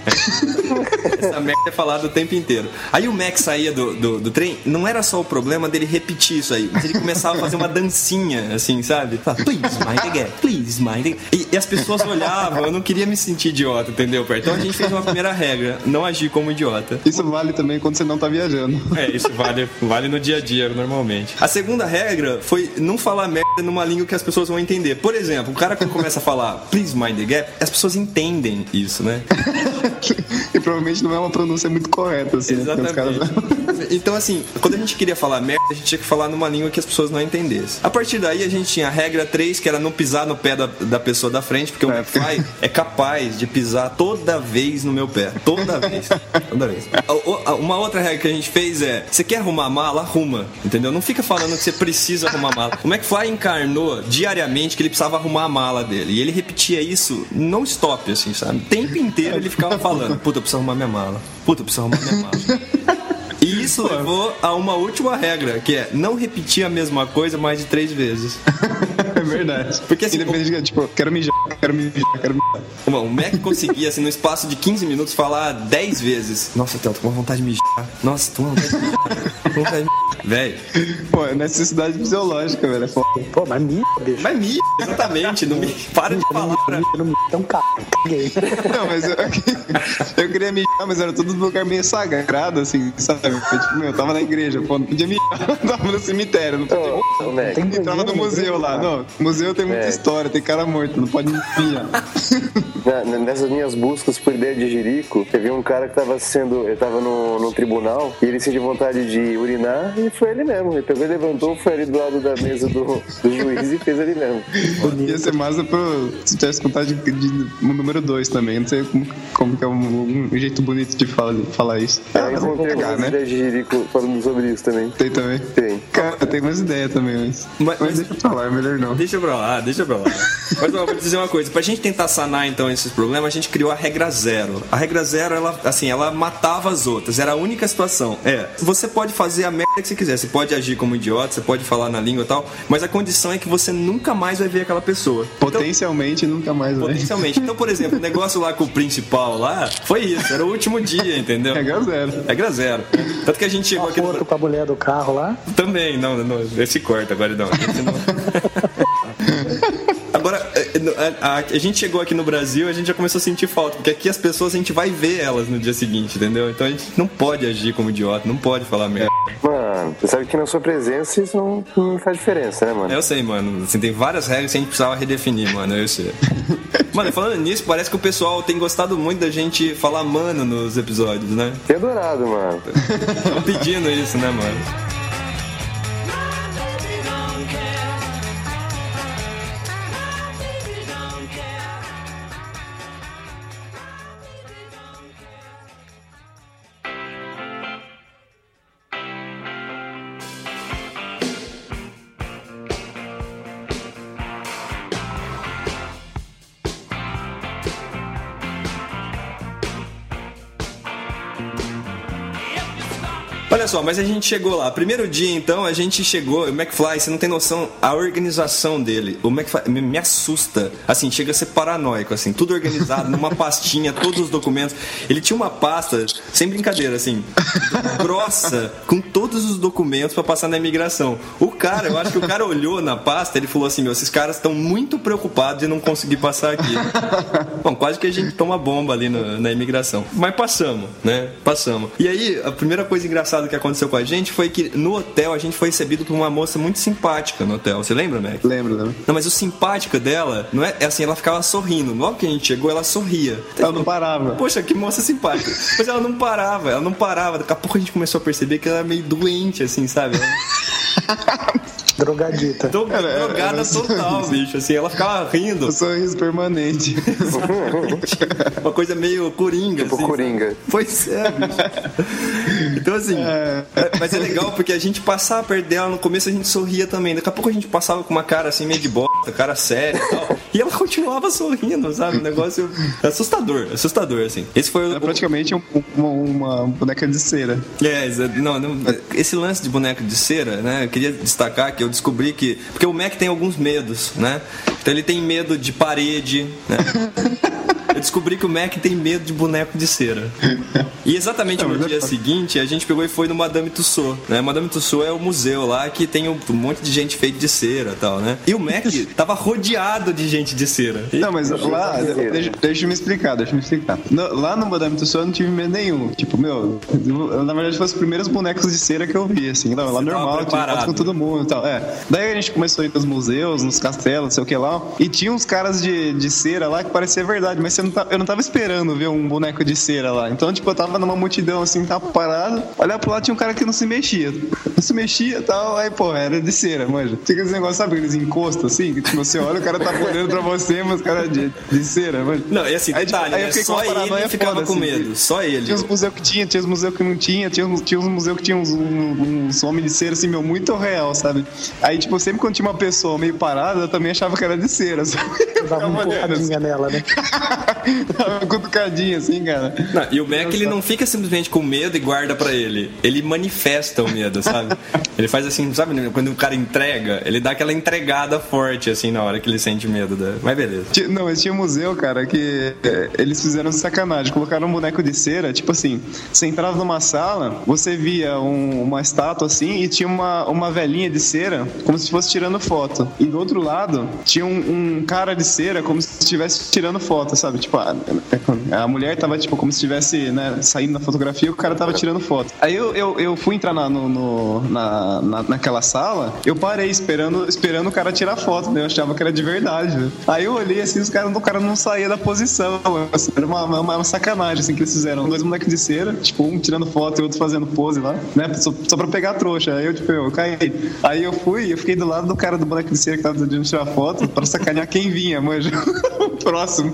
Essa merda é falada o tempo inteiro. Aí o Max saía do, do, do trem, não era só o problema dele repetir isso aí, mas ele começava a fazer uma dancinha, assim, sabe? Fala, Please mind the gap, please mind the gap. E, e as pessoas olhavam, eu não queria me sentir idiota, entendeu, Pé? Então a gente fez uma primeira regra, não agir como idiota. Isso vale também quando você não tá viajando. É, isso vale, vale no dia a dia, normalmente. A segunda regra foi não falar merda numa língua que as pessoas vão entender. Por exemplo, o cara quando começa a falar please mind the gap, as pessoas entendem isso, né? e provavelmente não é uma pronúncia muito correta, assim. né? Os caras- Exatamente. Então, assim, quando a gente queria falar merda, a gente tinha que falar numa língua que as pessoas não entendessem. A partir daí, a gente tinha a regra 3, que era não pisar no pé da, da pessoa da frente, porque o É, McFly é capaz de pisar toda vez no meu pé. Toda vez. Toda vez. Uma outra regra que a gente fez é: você quer arrumar a mala? Arruma. Entendeu? Não fica falando que você precisa arrumar a mala. O McFly encarnou diariamente que ele precisava arrumar a mala dele. E ele repetia isso não stop, assim, sabe? O tempo inteiro ele ficava falando: puta, eu preciso arrumar minha mala. Puta, eu preciso arrumar minha mala. Isso levou a uma última regra, que é não repetir a mesma coisa mais de três vezes. É verdade. Porque assim, Independente de, tipo, quero mijar, quero mijar, quero mijar. Bom, o Mac conseguia, assim, no espaço de 15 minutos, falar 10 vezes. Nossa, Theo, tô com vontade de mijar. Nossa, tô com vontade de mijar. Vontade de. Véi. Pô, é necessidade fisiológica, velho. É foda. Pô, mas mija, bicho. Mas mija, exatamente. Não me... Para de falar não mija, então cara, caguei. Não, mas eu, eu queria mijar, mas era tudo num lugar meio sagrado, assim, sabe? Foi, tipo, meu, eu tava na igreja, pô, não podia mijar. Eu tava no cemitério, não podia Ô, ô, Mac, Tem Entrava no museu lá. cara. Não, museu tem muita É. história, tem cara morto, não pode na- nessas minhas buscas por ideia de jirico, teve um cara que tava sendo. Ele tava no, no tribunal e ele sentiu vontade de urinar e foi ele mesmo. Ele pegou e levantou, foi ali do lado da mesa do, do juiz e fez ali mesmo. Ia ser massa pro, se tivesse vontade de, de, um número 2 também. Não sei como, como que é um, um jeito bonito de falar, falar isso. Eu Ah, encontrei pegar, né? de jirico falando sobre isso também. Tem também. Tem. Cara, tem umas ideias também, mas. Mas- Mas, deixa pra lá, é melhor não. Deixa pra lá, deixa pra lá. Mas ó, vou te dizer uma coisa, pra gente tentar sanar então esses problemas, a gente criou a regra zero. A regra zero, ela, assim, ela matava as outras, era a única situação. É, você pode fazer a merda que você quiser, você pode agir como idiota, você pode falar na língua e tal, mas a condição é que você nunca mais vai ver aquela pessoa. Então, Potencialmente nunca mais vai. Potencialmente. Então, por exemplo, o negócio lá com o principal lá, foi isso, era o último dia, entendeu? Regra zero. Regra zero. Tanto que a gente chegou A aqui no... foto com a mulher do carro lá. Também, não, não, esse corta agora não. Esse não. Agora, é, a, a- a gente chegou aqui no Brasil, a gente já começou a sentir falta, porque aqui as pessoas a gente vai ver elas no dia seguinte, entendeu? Então a gente não pode agir como idiota, não pode falar merda. Mano, você sabe que na sua presença isso não, não faz diferença, né, mano? Eu sei, mano. Assim, tem várias regras que a gente precisava redefinir, mano. Eu sei. Mano, falando nisso, parece que o pessoal tem gostado muito da gente falar mano nos episódios, né? Tem adorado, mano. Estão pedindo isso, né, mano? Só, mas a gente chegou lá. Primeiro dia, então, a gente chegou. O McFly, você não tem noção a organização dele. O McFly me, me assusta. Assim, chega a ser paranoico, assim, tudo organizado numa pastinha, todos os documentos. Ele tinha uma pasta, sem brincadeira, assim, grossa, com todos os documentos pra passar na imigração. O cara, eu acho que o cara olhou na pasta, ele falou assim: meu, esses caras estão muito preocupados de não conseguir passar aqui. Bom, quase que a gente toma bomba ali no- na imigração. Mas passamos, né? Passamos. E aí, a primeira coisa engraçada que aconteceu com a gente foi que no hotel a gente foi recebido por uma moça muito simpática no hotel. Você lembra, Mac? Lembro, lembro. Não, mas o simpática dela, não é, é assim, ela ficava sorrindo. Logo que a gente chegou, ela sorria. Ela não parava. Poxa, que moça simpática. Mas ela não parava, ela não parava. Daqui a pouco a gente começou a perceber que ela era meio doente, assim, sabe? Drogadita. Era- drogada era total, bicho. Assim, ela ficava rindo. O sorriso permanente. Uma coisa meio coringa, Tipo assim. Coringa. Pois é, bicho. Então, assim, é, mas é legal porque a gente passava perto dela, no começo a gente sorria também. Daqui a pouco a gente passava com uma cara assim, meio de bosta, cara séria e tal. E ela continuava sorrindo, sabe? Um negócio assustador, assustador, assim. Esse foi o. Era praticamente um- uma, uma boneca de cera. É, não, não, esse lance de boneco de cera, né? Eu queria destacar que eu descobri que. Porque o Mac tem alguns medos, né? Então ele tem medo de parede, né? Eu descobri que o Mac tem medo de boneco de cera. E exatamente no dia seguinte, a gente pegou e foi no Madame Tussauds, né? Madame Tussauds é o museu lá que tem um, um monte de gente feita de cera e tal, né? E o Mac tava rodeado de gente de cera. E- Não, mas lá, deixa, deixa eu me explicar, deixa eu me explicar. No- lá no Madame Tussauds eu não tive medo nenhum. Tipo, meu, eu, na verdade foi os primeiros bonecos de cera que eu vi, assim. Não, lá normal, tinha foto com todo mundo e tal. É. Daí a gente começou a ir nos museus, nos castelos, não sei o que lá. E tinha uns caras de, de cera lá que parecia verdade, mas você não tá- eu não tava esperando ver um boneco de cera lá. Então, tipo, eu tava numa multidão assim, tava parado. Olhar pro lado tinha um cara que não se mexia. Se mexia e tal. Aí, pô, era de cera, manja. Fica esse negócio, sabe, aqueles encostos assim, que tipo, você olha, o cara tá olhando pra você, mas o cara é de, de cera, manja. Não, e assim, Aí, tipo, detalhe, aí eu né? só ele ficava foda, com assim, medo. Só ele. Tinha uns museus que tinha, tinha uns museus que não tinha, tinha uns, tinha uns museus que tinha uns, um- uns homens de cera, assim, meu, muito real, sabe? Aí, tipo, sempre quando tinha uma pessoa meio parada, eu também achava que era de cera, sabe? Dava uma olhando, assim, nela, né? dava uma cutucadinha, assim, cara. Não, e o Mac, ele não fica simplesmente com medo e guarda pra ele. Ele manifesta o medo, sabe? Ele faz assim, sabe? Quando o cara entrega, ele dá aquela entregada forte, assim, na hora que ele sente medo. Da... Mas beleza. Não, mas tinha um museu, cara, que é, eles fizeram sacanagem. Colocaram um boneco de cera, tipo assim, você entrava numa sala, você via um- uma estátua assim e tinha uma, uma velhinha de cera, como se fosse tirando foto. E do outro lado, tinha um, um cara de cera, como se estivesse tirando foto, sabe? Tipo, a, a mulher tava, tipo, como se estivesse, né, saindo na fotografia e o cara tava tirando foto. Aí eu, eu, eu fui entrar na, no, no- na, na- naquela sala, eu parei esperando, esperando o cara tirar foto, né? Eu achava que era de verdade, né? Aí eu olhei assim, os caras, o cara não saía da posição. assim, era uma, uma, uma sacanagem, assim, que eles fizeram. Dois moleques de cera, tipo, um tirando foto e outro fazendo pose lá, né? Só, só pra pegar a trouxa. Aí eu, tipo, eu caí. Aí eu fui, eu fiquei do lado do cara do boneco de cera que tava tentando tirar foto pra sacanear quem vinha, manja. o próximo.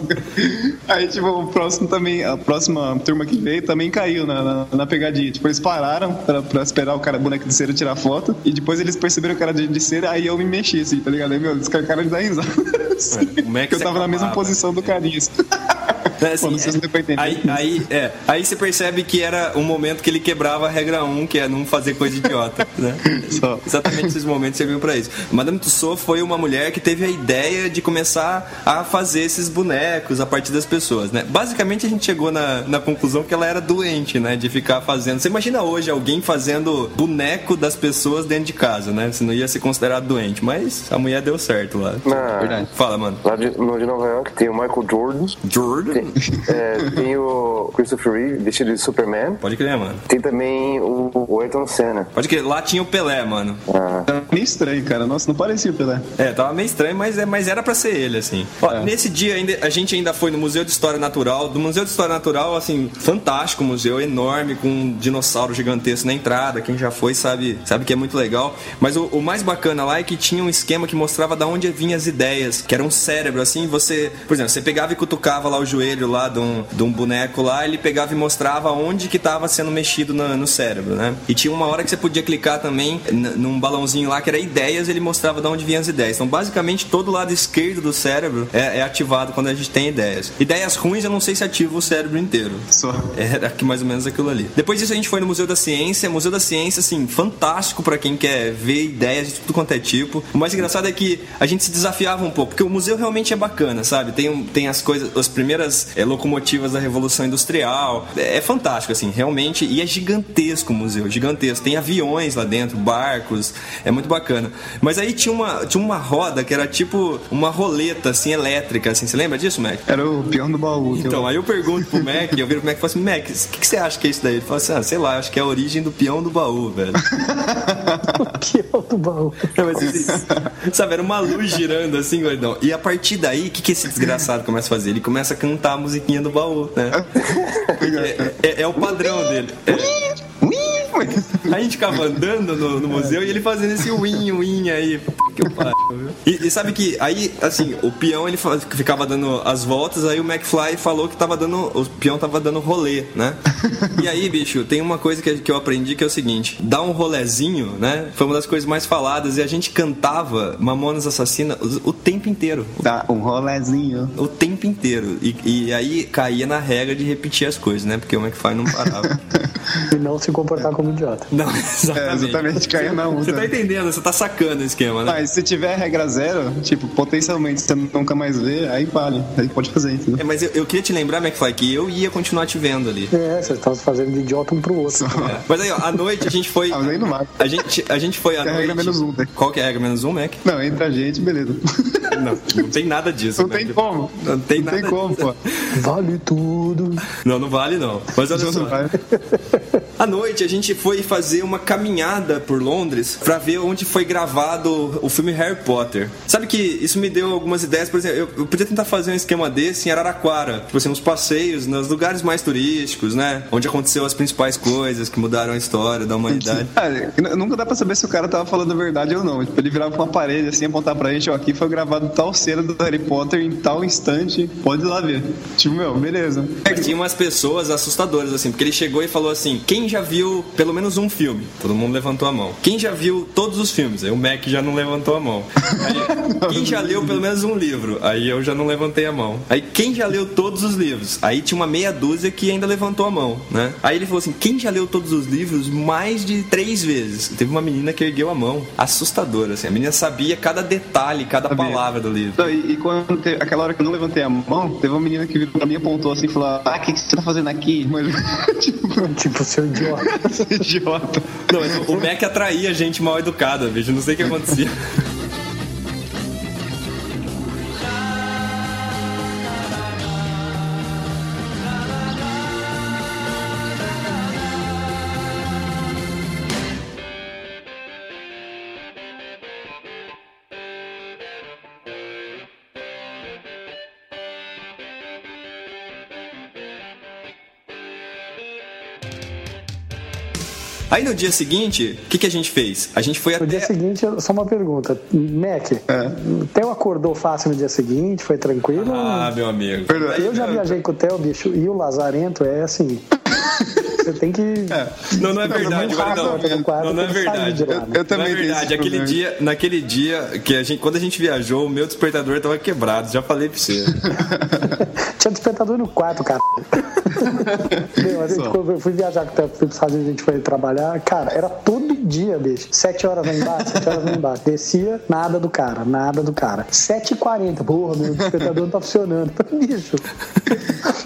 Aí, tipo, o próximo também, a próxima turma que veio também caiu na, na, na pegadinha. Tipo, eles pararam pra, pra esperar o cara boneco de cera tirar foto. E depois eles perceberam que era de, de cera, aí eu me mexi, assim, tá ligado? Aí, meu, eles cara de dar risada. Assim, que eu tava na mesma acalmava. posição do carinha. assim. É, assim, Pô, não sei se. Aí, aí, é, aí você percebe que era um momento que ele quebrava a regra 1, que é não fazer coisa idiota, né? Só. Exatamente esses momentos serviram pra isso. Madame Tussauds foi uma mulher que teve a ideia de começar a fazer esses bonecos a partir das pessoas, né? Basicamente a gente chegou na, na conclusão que ela era doente, né? De ficar fazendo. Você imagina hoje alguém fazendo boneco das pessoas dentro de casa, né? Você não ia ser considerado doente, mas a mulher deu certo lá. Na, Verdade. Fala, mano. lá de, no de Nova York tem o Michael Jordan, Jordan? tem, é, tem o Christopher Reeve vestido de Superman, Pode crer, mano. tem também o, o Ayrton Senna. Pode crer. Lá tinha o Pelé, mano. Ah, Tá meio estranho, cara. Nossa, não parecia o Pelé. É, tava meio estranho, mas, é, mas era pra ser ele, assim. Ó, É. Nesse dia ainda, a gente ainda foi no Museu de História Natural. Do Museu de História Natural, assim, fantástico museu, enorme, com um dinossauro gigantesco na entrada. Quem já foi sabe, sabe que é muito legal. Mas o, o mais bacana lá é que tinha um esquema que mostrava da onde vinham as ideias, que era um cérebro, assim, você, por exemplo, você pegava e cutucava lá o joelho espelho lá de um, de um boneco lá, ele pegava e mostrava onde que tava sendo mexido na- no, cérebro, né? E tinha uma hora que você podia clicar também num balãozinho lá que era ideias, ele mostrava de onde vinham as ideias. Então, basicamente, todo lado esquerdo do cérebro é, é ativado quando a gente tem ideias. Ideias ruins, eu não sei se ativa o cérebro inteiro. Só. Era que mais ou menos aquilo ali. Depois disso a gente foi no Museu da Ciência. Museu da Ciência, assim, fantástico pra quem quer ver ideias de tudo quanto é tipo. O mais engraçado é que a gente se desafiava um pouco, porque o museu realmente é bacana, sabe? Tem, tem as coisas, as primeiras eh, locomotivas da Revolução Industrial. É, é fantástico, assim, realmente. E é gigantesco o museu, gigantesco. Tem aviões lá dentro, barcos. É muito bacana. Mas aí tinha uma, tinha uma roda que era tipo uma roleta, assim, elétrica, assim. Você lembra disso, Mac? Era o peão do baú. que eu- Então, aí eu pergunto pro Mac, eu viro pro Mac e falo assim, Mac, o que, que você acha que é isso daí? Ele fala assim, ah, sei lá, acho que é a origem do peão do baú, velho. É o do baú. Não, mas, assim, sabe, era uma luz girando assim, gordão. E a partir daí, o que, que esse desgraçado começa a fazer? Ele começa a cantar a musiquinha do baú, né? É, é- é o padrão dele. É. A gente ficava andando no, no museu e ele fazendo esse win, win aí. Que eu pariu, viu? e, e sabe que aí, assim, o peão ele ficava dando as voltas, aí o McFly falou que tava dando. O peão tava dando rolê, né? E aí, bicho, tem uma coisa que, que eu aprendi que é o seguinte: dar um rolezinho, né? Foi uma das coisas mais faladas e a gente cantava Mamonas Assassina o, o tempo inteiro. Dá um rolezinho. O tempo inteiro. E, e aí caía na regra de repetir as coisas, né? Porque o McFly não parava. E não se comportar como idiota. Não, É, exatamente. exatamente, caiu na Você onda. tá entendendo, você tá sacando o esquema, né? Mas se tiver regra zero, tipo, potencialmente você nunca mais vê, aí vale. Aí pode fazer, entendeu? É, mas eu, eu queria te lembrar, McFly, que eu ia continuar te vendo ali. É, vocês estão se fazendo de idiota um pro outro. É. Mas aí, ó, à noite a gente foi. Ah, mas aí não vai. A gente, a gente foi à a noite. regra menos um, né? Qual que é a regra menos um, Mac? Não, entre a gente, beleza. Não, não tem nada disso. Não Mac. tem como. Não tem Não nada tem como, disso. pô. Vale tudo. Não, não vale não. Mas olha Não só. À noite a gente foi fazer uma caminhada por Londres pra ver onde foi gravado o filme Harry Potter. Sabe que isso me deu algumas ideias, por exemplo, eu, podia tentar fazer um esquema desse em Araraquara, tipo assim, uns passeios nos lugares mais turísticos, né? Onde aconteceu as principais coisas que mudaram a história da humanidade. Ah, nunca dá pra saber se o cara tava falando a verdade ou não. Tipo, ele virava pra uma parede assim, apontar pra gente, ó, aqui foi gravado tal cena do Harry Potter em tal instante, pode ir lá ver. Tipo, meu, beleza. Tinha umas pessoas assustadoras, assim, porque ele chegou e falou assim: quem já viu pelo menos um filme? Todo mundo levantou a mão. Quem já viu todos os filmes? Aí o Mac já não levantou a mão. Aí, quem já leu pelo menos um livro? Aí eu já não levantei a mão. Aí quem já leu todos os livros? Aí tinha uma meia dúzia que ainda levantou a mão, né? Aí ele falou assim: quem já leu todos os livros mais de três vezes? Teve uma menina que ergueu a mão. Assustadora, assim. A menina sabia cada detalhe, cada Sabia. palavra do livro. Não, e, e quando teve, aquela hora que eu não levantei a mão, teve uma menina que virou pra mim e apontou assim e falou: Ah, o que, que você tá fazendo aqui? Mas, tipo, Tipo, seu idiota. idiota. Não, o Mac atraía gente mal educada, bicho. Não sei o que acontecia. Aí no dia seguinte, o que, que a gente fez? A gente foi No dia até. seguinte, só uma pergunta. Mac, Theo acordou fácil no dia seguinte? Foi tranquilo? Ah, meu amigo. Eu já viajei com o Theo, bicho, e o Lazarento é assim. Você tem que. Não, não é verdade, Não, Não, não é verdade. de lá, Eu, né? eu também não é verdade. Aquele dia, naquele dia que a gente, quando a gente viajou, o meu despertador tava quebrado. Já falei pra você. Tinha despertador no quarto, cara. Meu, a gente, quando eu fui viajar com o Unidos, a gente foi trabalhar, cara, era todo dia, bicho. Sete horas lá embaixo, sete horas lá embaixo. Descia, nada do cara, nada do cara. Sete e quarenta, porra, meu despertador não tá funcionando. Bicho,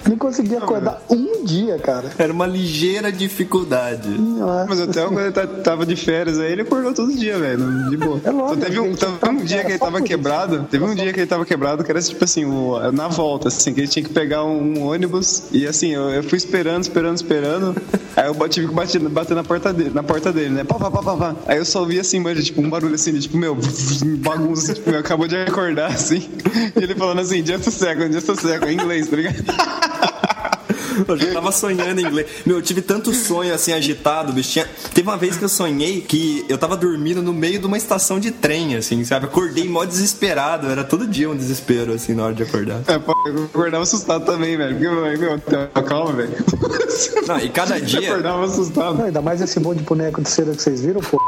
não consegui acordar um dia, cara. Era uma ligeira dificuldade. Nossa Mas até quando ele tá- tava de férias aí, ele acordou todo dia, velho. De boa. É lógico, Só teve um, teve um dia que ele tava quebrado. Teve um dia que ele tava quebrado que era tipo assim, na volta, assim, que ele tinha que pegar um, ônibus. E assim, eu, eu fui esperando, esperando, esperando. Aí eu tive que bater, bater na, porta dele, na porta dele, né? Pá, pá, pá, pá, pá. Aí eu só ouvi assim, mas tipo, um barulho assim, tipo, meu, bagunça, tipo, meu, acabou de acordar, assim. E ele falando assim, just a second, just a second, em inglês, tá ligado? Eu já tava sonhando em inglês. Meu, eu tive tanto sonho assim agitado, bicho. Tinha... Teve uma vez que eu sonhei que eu tava dormindo no meio de uma estação de trem, assim, sabe? Acordei mó desesperado. Era todo dia um desespero, assim, na hora de acordar. É, pô, eu acordava assustado também, velho. Porque, meu, calma, velho. Não, e cada Eu dia. acordava assustado. Não, ainda mais esse monte de boneco de cera que vocês viram, pô.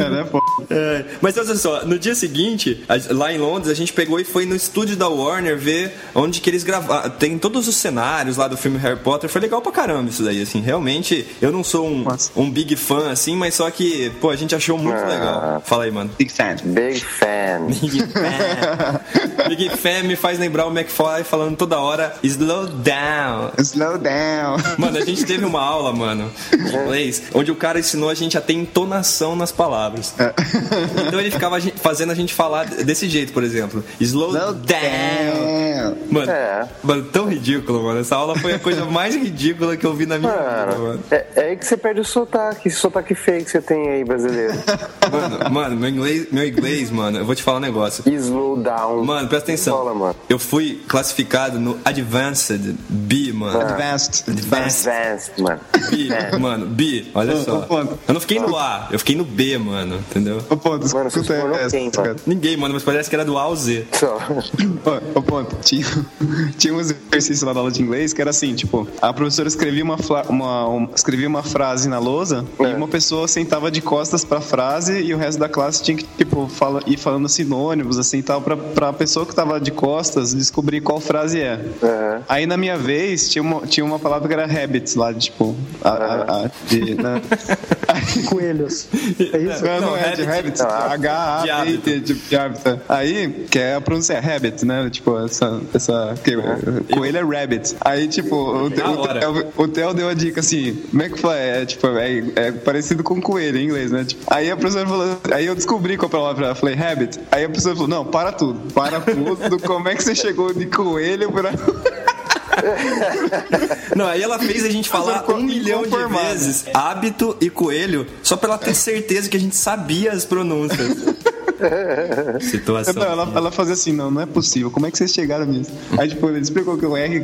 É, né, pô? É, mas olha só, no dia seguinte, lá em Londres, a gente pegou e foi no estúdio da Warner ver onde que eles gravaram. Tem todos os cenários lá do filme Harry Potter. Foi legal pra caramba isso daí, assim. Realmente, eu não sou um, um big fã, assim, mas só que, pô, a gente achou muito legal. Fala aí, mano. Big fan. Big fan. Big fan. Big fan me faz lembrar o McFly falando toda hora slow down. Slow down. Mano, a gente teve uma aula, mano, de inglês, onde o cara ensinou a gente a ter entonação nas palavras. Então ele ficava fazendo a gente falar desse jeito, por exemplo. Slow, Slow down. down. Mano, É. mano, tão ridículo, mano. Essa aula foi a coisa mais ridícula que eu vi na minha vida, Mano, mano. é, é aí que você perde o sotaque, esse sotaque feio que você tem aí, brasileiro. Mano, mano, meu inglês, meu inglês, mano, eu vou te falar um negócio. Slow down. Mano, presta atenção. Fala, mano. Eu fui classificado no Advanced B, mano. Advanced. Advanced. Advanced, mano. B, mano, B, olha só. Eu não fiquei no A, eu fiquei no B, mano, entendeu? Ô, ponto, Mano, você cara. mano? Ninguém, mano, mas parece que era do A ao Z. Só. Ô, ô, ponto, tinha, tinha uns exercícios lá na aula de inglês que era assim, tipo, a professora escrevia uma, uma, um- escrevia uma frase na lousa É. e uma pessoa sentava de costas pra frase e o resto da classe tinha que, tipo, fala, ir falando sinônimos, assim, tal, pra, pra pessoa que tava de costas descobrir qual frase é. Aham. Aí na minha vez tinha uma, tinha uma palavra que era habits lá, de, tipo, a, a, a- de, né? Coelhos. É isso? Não, não, Não, é de habit. habits, H-A-B-I-T, hábito. tipo, de hábito. Aí, que é a pronúncia é habit, né? Tipo, essa. essa que, Coelho é rabbit. Aí, tipo, o, Da o. Theo, o Theo deu a dica assim: como é que foi? É, tipo, é, é parecido com coelho em inglês, né? Tipo, aí a professora falou, aí eu descobri qual palavra, eu falei habit. Aí a professora falou: não, para tudo, para tudo. Como é que você chegou de coelho pra. Não, aí ela fez a gente falar um milhão de vezes hábito e coelho, só pra ela ter certeza que a gente sabia as pronúncias. Situação. Não, ela, ela fazia assim, não, não é possível. Como é que vocês chegaram nisso? Aí, tipo, ele explicou que o R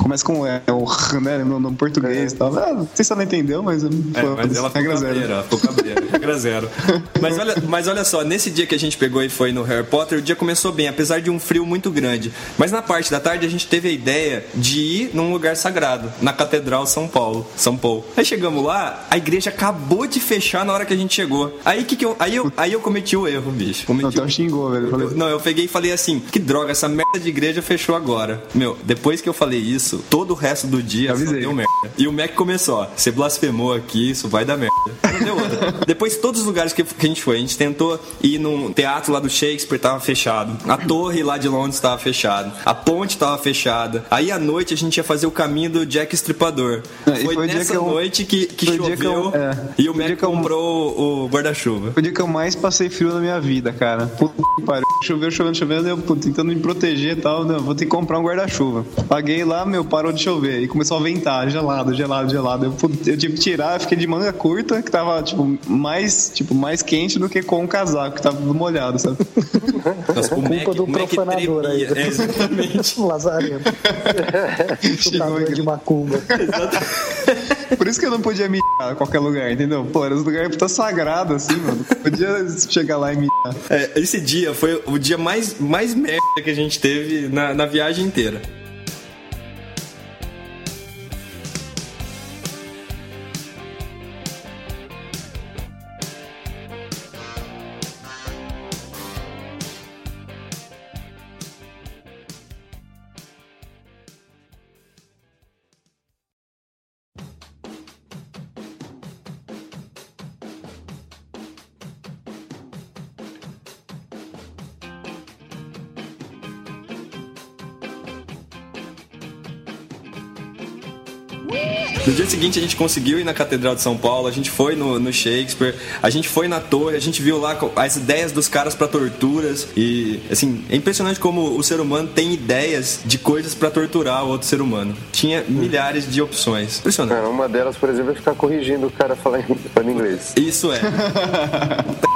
começa com o, é, o R, né, no, no português e tal. Ah, não sei se ela entendeu, mas... É, mas ela regra zero. ela ficou cabreira, regra zero. Mas olha, mas olha só, nesse dia que a gente pegou e foi no Harry Potter, o dia começou bem, apesar de um frio muito grande. Mas na parte da tarde a gente teve a ideia de ir num lugar sagrado, na Catedral São Paulo, São Paulo. Aí chegamos lá, a igreja acabou de fechar na hora que a gente chegou. Aí que, que eu, aí eu, aí eu cometi o erro, bicho. Não, Cometi então o xingou, velho. Eu falei, não, eu peguei e falei assim: que droga, essa merda de igreja fechou agora. Meu, depois que eu falei isso, todo o resto do dia deu merda. E o Mac começou: ó, você blasfemou aqui, isso vai dar merda. Não deu outra. depois, todos os lugares que, que a gente foi, a gente tentou ir num teatro lá do Shakespeare, tava fechado. A torre lá de Londres tava fechado. A ponte tava fechada. Aí à noite a gente ia fazer o caminho do Jack Estripador. É, foi, foi nessa que eu- noite que, que dia que choveu eu- é. e o Mac que eu- comprou o, o guarda-chuva. Foi o dia que eu mais passei frio na minha vida, cara. Puta que pariu. Choveu, chovendo, chovendo, eu pô, tentando me proteger e tal. Não, vou ter que comprar um guarda-chuva. Paguei lá, meu, parou de chover. E começou a ventar, gelado, gelado, gelado. Eu, pô, eu tive que tirar, eu fiquei de manga curta, que tava, tipo, mais, tipo, mais quente do que com o casaco, que tava tudo molhado, sabe? Nossa, Mac, Culpa do o Mac profanador tremia. aí. É, exatamente. Lazarento. Chutador de macumba. Por isso que eu não podia mijar em qualquer lugar, entendeu? Pô, era um lugar puta sagrado, assim, mano. Podia chegar lá e mijar. É, esse dia foi o dia mais, mais merda que a gente teve na, na viagem inteira. Seguinte a gente conseguiu ir na Catedral de São Paulo, a gente foi no, no Shakespeare, a gente foi na torre, a gente viu lá as ideias dos caras pra torturas e assim, é impressionante como o ser humano tem ideias de coisas pra torturar o outro ser humano. Tinha milhares de opções. Impressionante. Cara, uma delas, por exemplo, é ficar corrigindo o cara falar em- falando inglês. Isso é.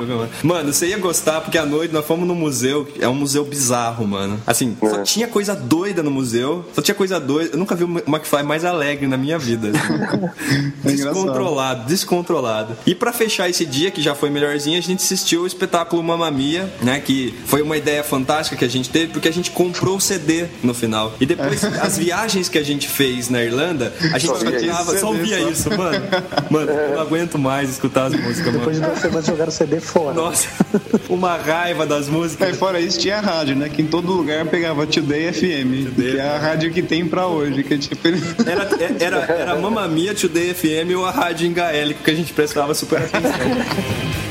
Meu mano. Você ia gostar porque à noite nós fomos no museu, é um museu bizarro, mano. Assim, só tinha coisa doida no museu, só tinha coisa doida. Eu nunca vi um McFly mais alegre na minha vida. Assim. É descontrolado, descontrolado. E pra fechar esse dia, que já foi melhorzinho, a gente assistiu o espetáculo Mamma Mia, né? Que foi uma ideia fantástica que a gente teve, porque a gente comprou o CD no final. E depois, as viagens que a gente fez na Irlanda, a gente Só via isso. só ouvia isso, mano. Mano, eu não aguento mais escutar as músicas, mano. Depois de duas semanas jogaram o CD fora. Nossa, uma raiva das Aí músicas. fora isso tinha a rádio, né? Que em todo lugar pegava Today FM, que é a rádio que tem pra hoje, que é tipo. Era, era, era Mamma Mia, Today FM ou a rádio gaélico que a gente prestava super atenção.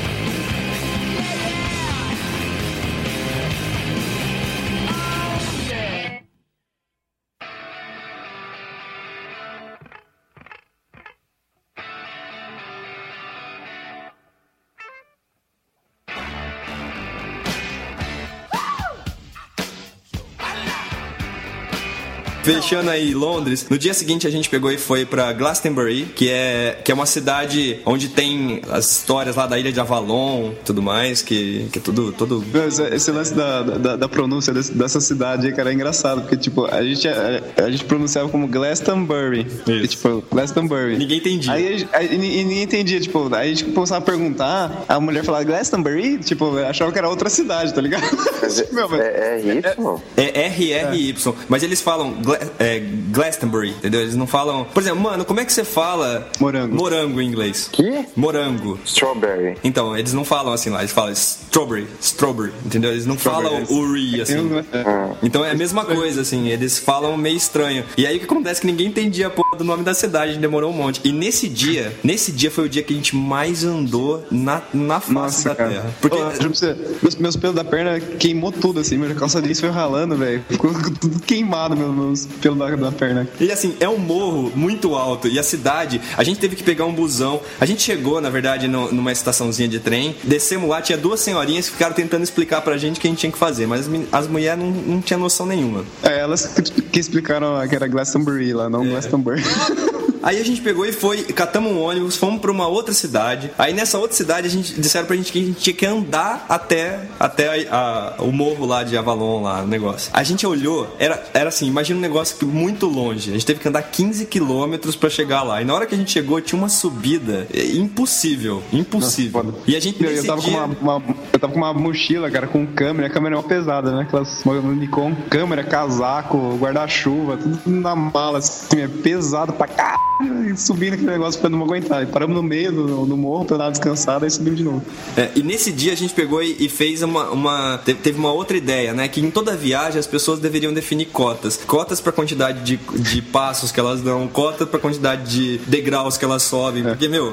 Fechando aí Londres, no dia seguinte a gente pegou e foi pra Glastonbury, que é, que é uma cidade onde tem as histórias lá da ilha de Avalon e tudo mais, que, que é tudo, tudo Esse, esse lance da, da, da pronúncia desse- dessa cidade aí, cara, é engraçado, porque, tipo, a gente, a, a gente pronunciava como Glastonbury. E, tipo, Glastonbury. Ninguém entendia. Aí, a aí, e ninguém entendia, tipo, aí a gente começava a perguntar, a mulher falava Glastonbury, tipo, achava que era outra cidade, tá ligado? Mas é, Meu, mas- é, é Y? É RRY, mas eles falam é, Glastonbury, entendeu? Eles não falam. Por exemplo, mano, como é que você fala Morango. morango em inglês? Que? Morango. Strawberry. Então, eles não falam assim lá, eles falam strawberry, strawberry, entendeu? Eles não falam uri, assim. É. Então é a mesma coisa, assim, eles falam meio estranho. E aí o que acontece é que ninguém entendia a porra do nome da cidade, demorou um monte. E nesse dia, nesse dia foi o dia que a gente mais andou na, na face Nossa, da cara. terra. Porque. Ô, você, meus, meus pelos da perna queimou tudo, assim, minha calça jeans foi ralando, velho. Ficou tudo queimado, meus, pelos da, da perna. E assim, é um morro muito alto. E a cidade, a gente teve que pegar um busão. A gente chegou, na verdade, no- numa estaçãozinha de trem. Descemos lá, tinha duas senhorinhas que ficaram tentando explicar pra gente o que a gente tinha que fazer. Mas as, as mulheres não, não tinham noção nenhuma. É, elas que, explicaram que era Glastonbury lá, É. não Glastonbury. Aí a gente pegou e foi, catamos um ônibus, fomos pra uma outra cidade. Aí nessa outra cidade a gente disseram pra gente que a gente tinha que andar até, até a- a- o morro lá de Avalon, lá, o negócio. A gente olhou, era, era assim, imagina um negócio que muito longe. A gente teve que andar 15 quilômetros pra chegar lá. E na hora que a gente chegou, tinha uma subida é, impossível, impossível. Foda. e a gente nesse eu tava, dia... com uma, uma- eu tava com uma mochila, cara, com câmera. A câmera é uma pesada, né? Aquelas Nikon, câmera, casaco, guarda-chuva, tudo na mala, assim, é pesado pra caralho. E Subindo aquele negócio pra não aguentar. E paramos no meio do, do morro pra dar uma descansada e subimos de novo. É, e nesse dia a gente pegou e, e fez uma, uma- te- teve uma outra ideia, né? Que em toda viagem as pessoas deveriam definir cotas. Cotas pra quantidade de, de passos que elas dão, cotas pra quantidade de degraus que elas sobem. Porque, meu,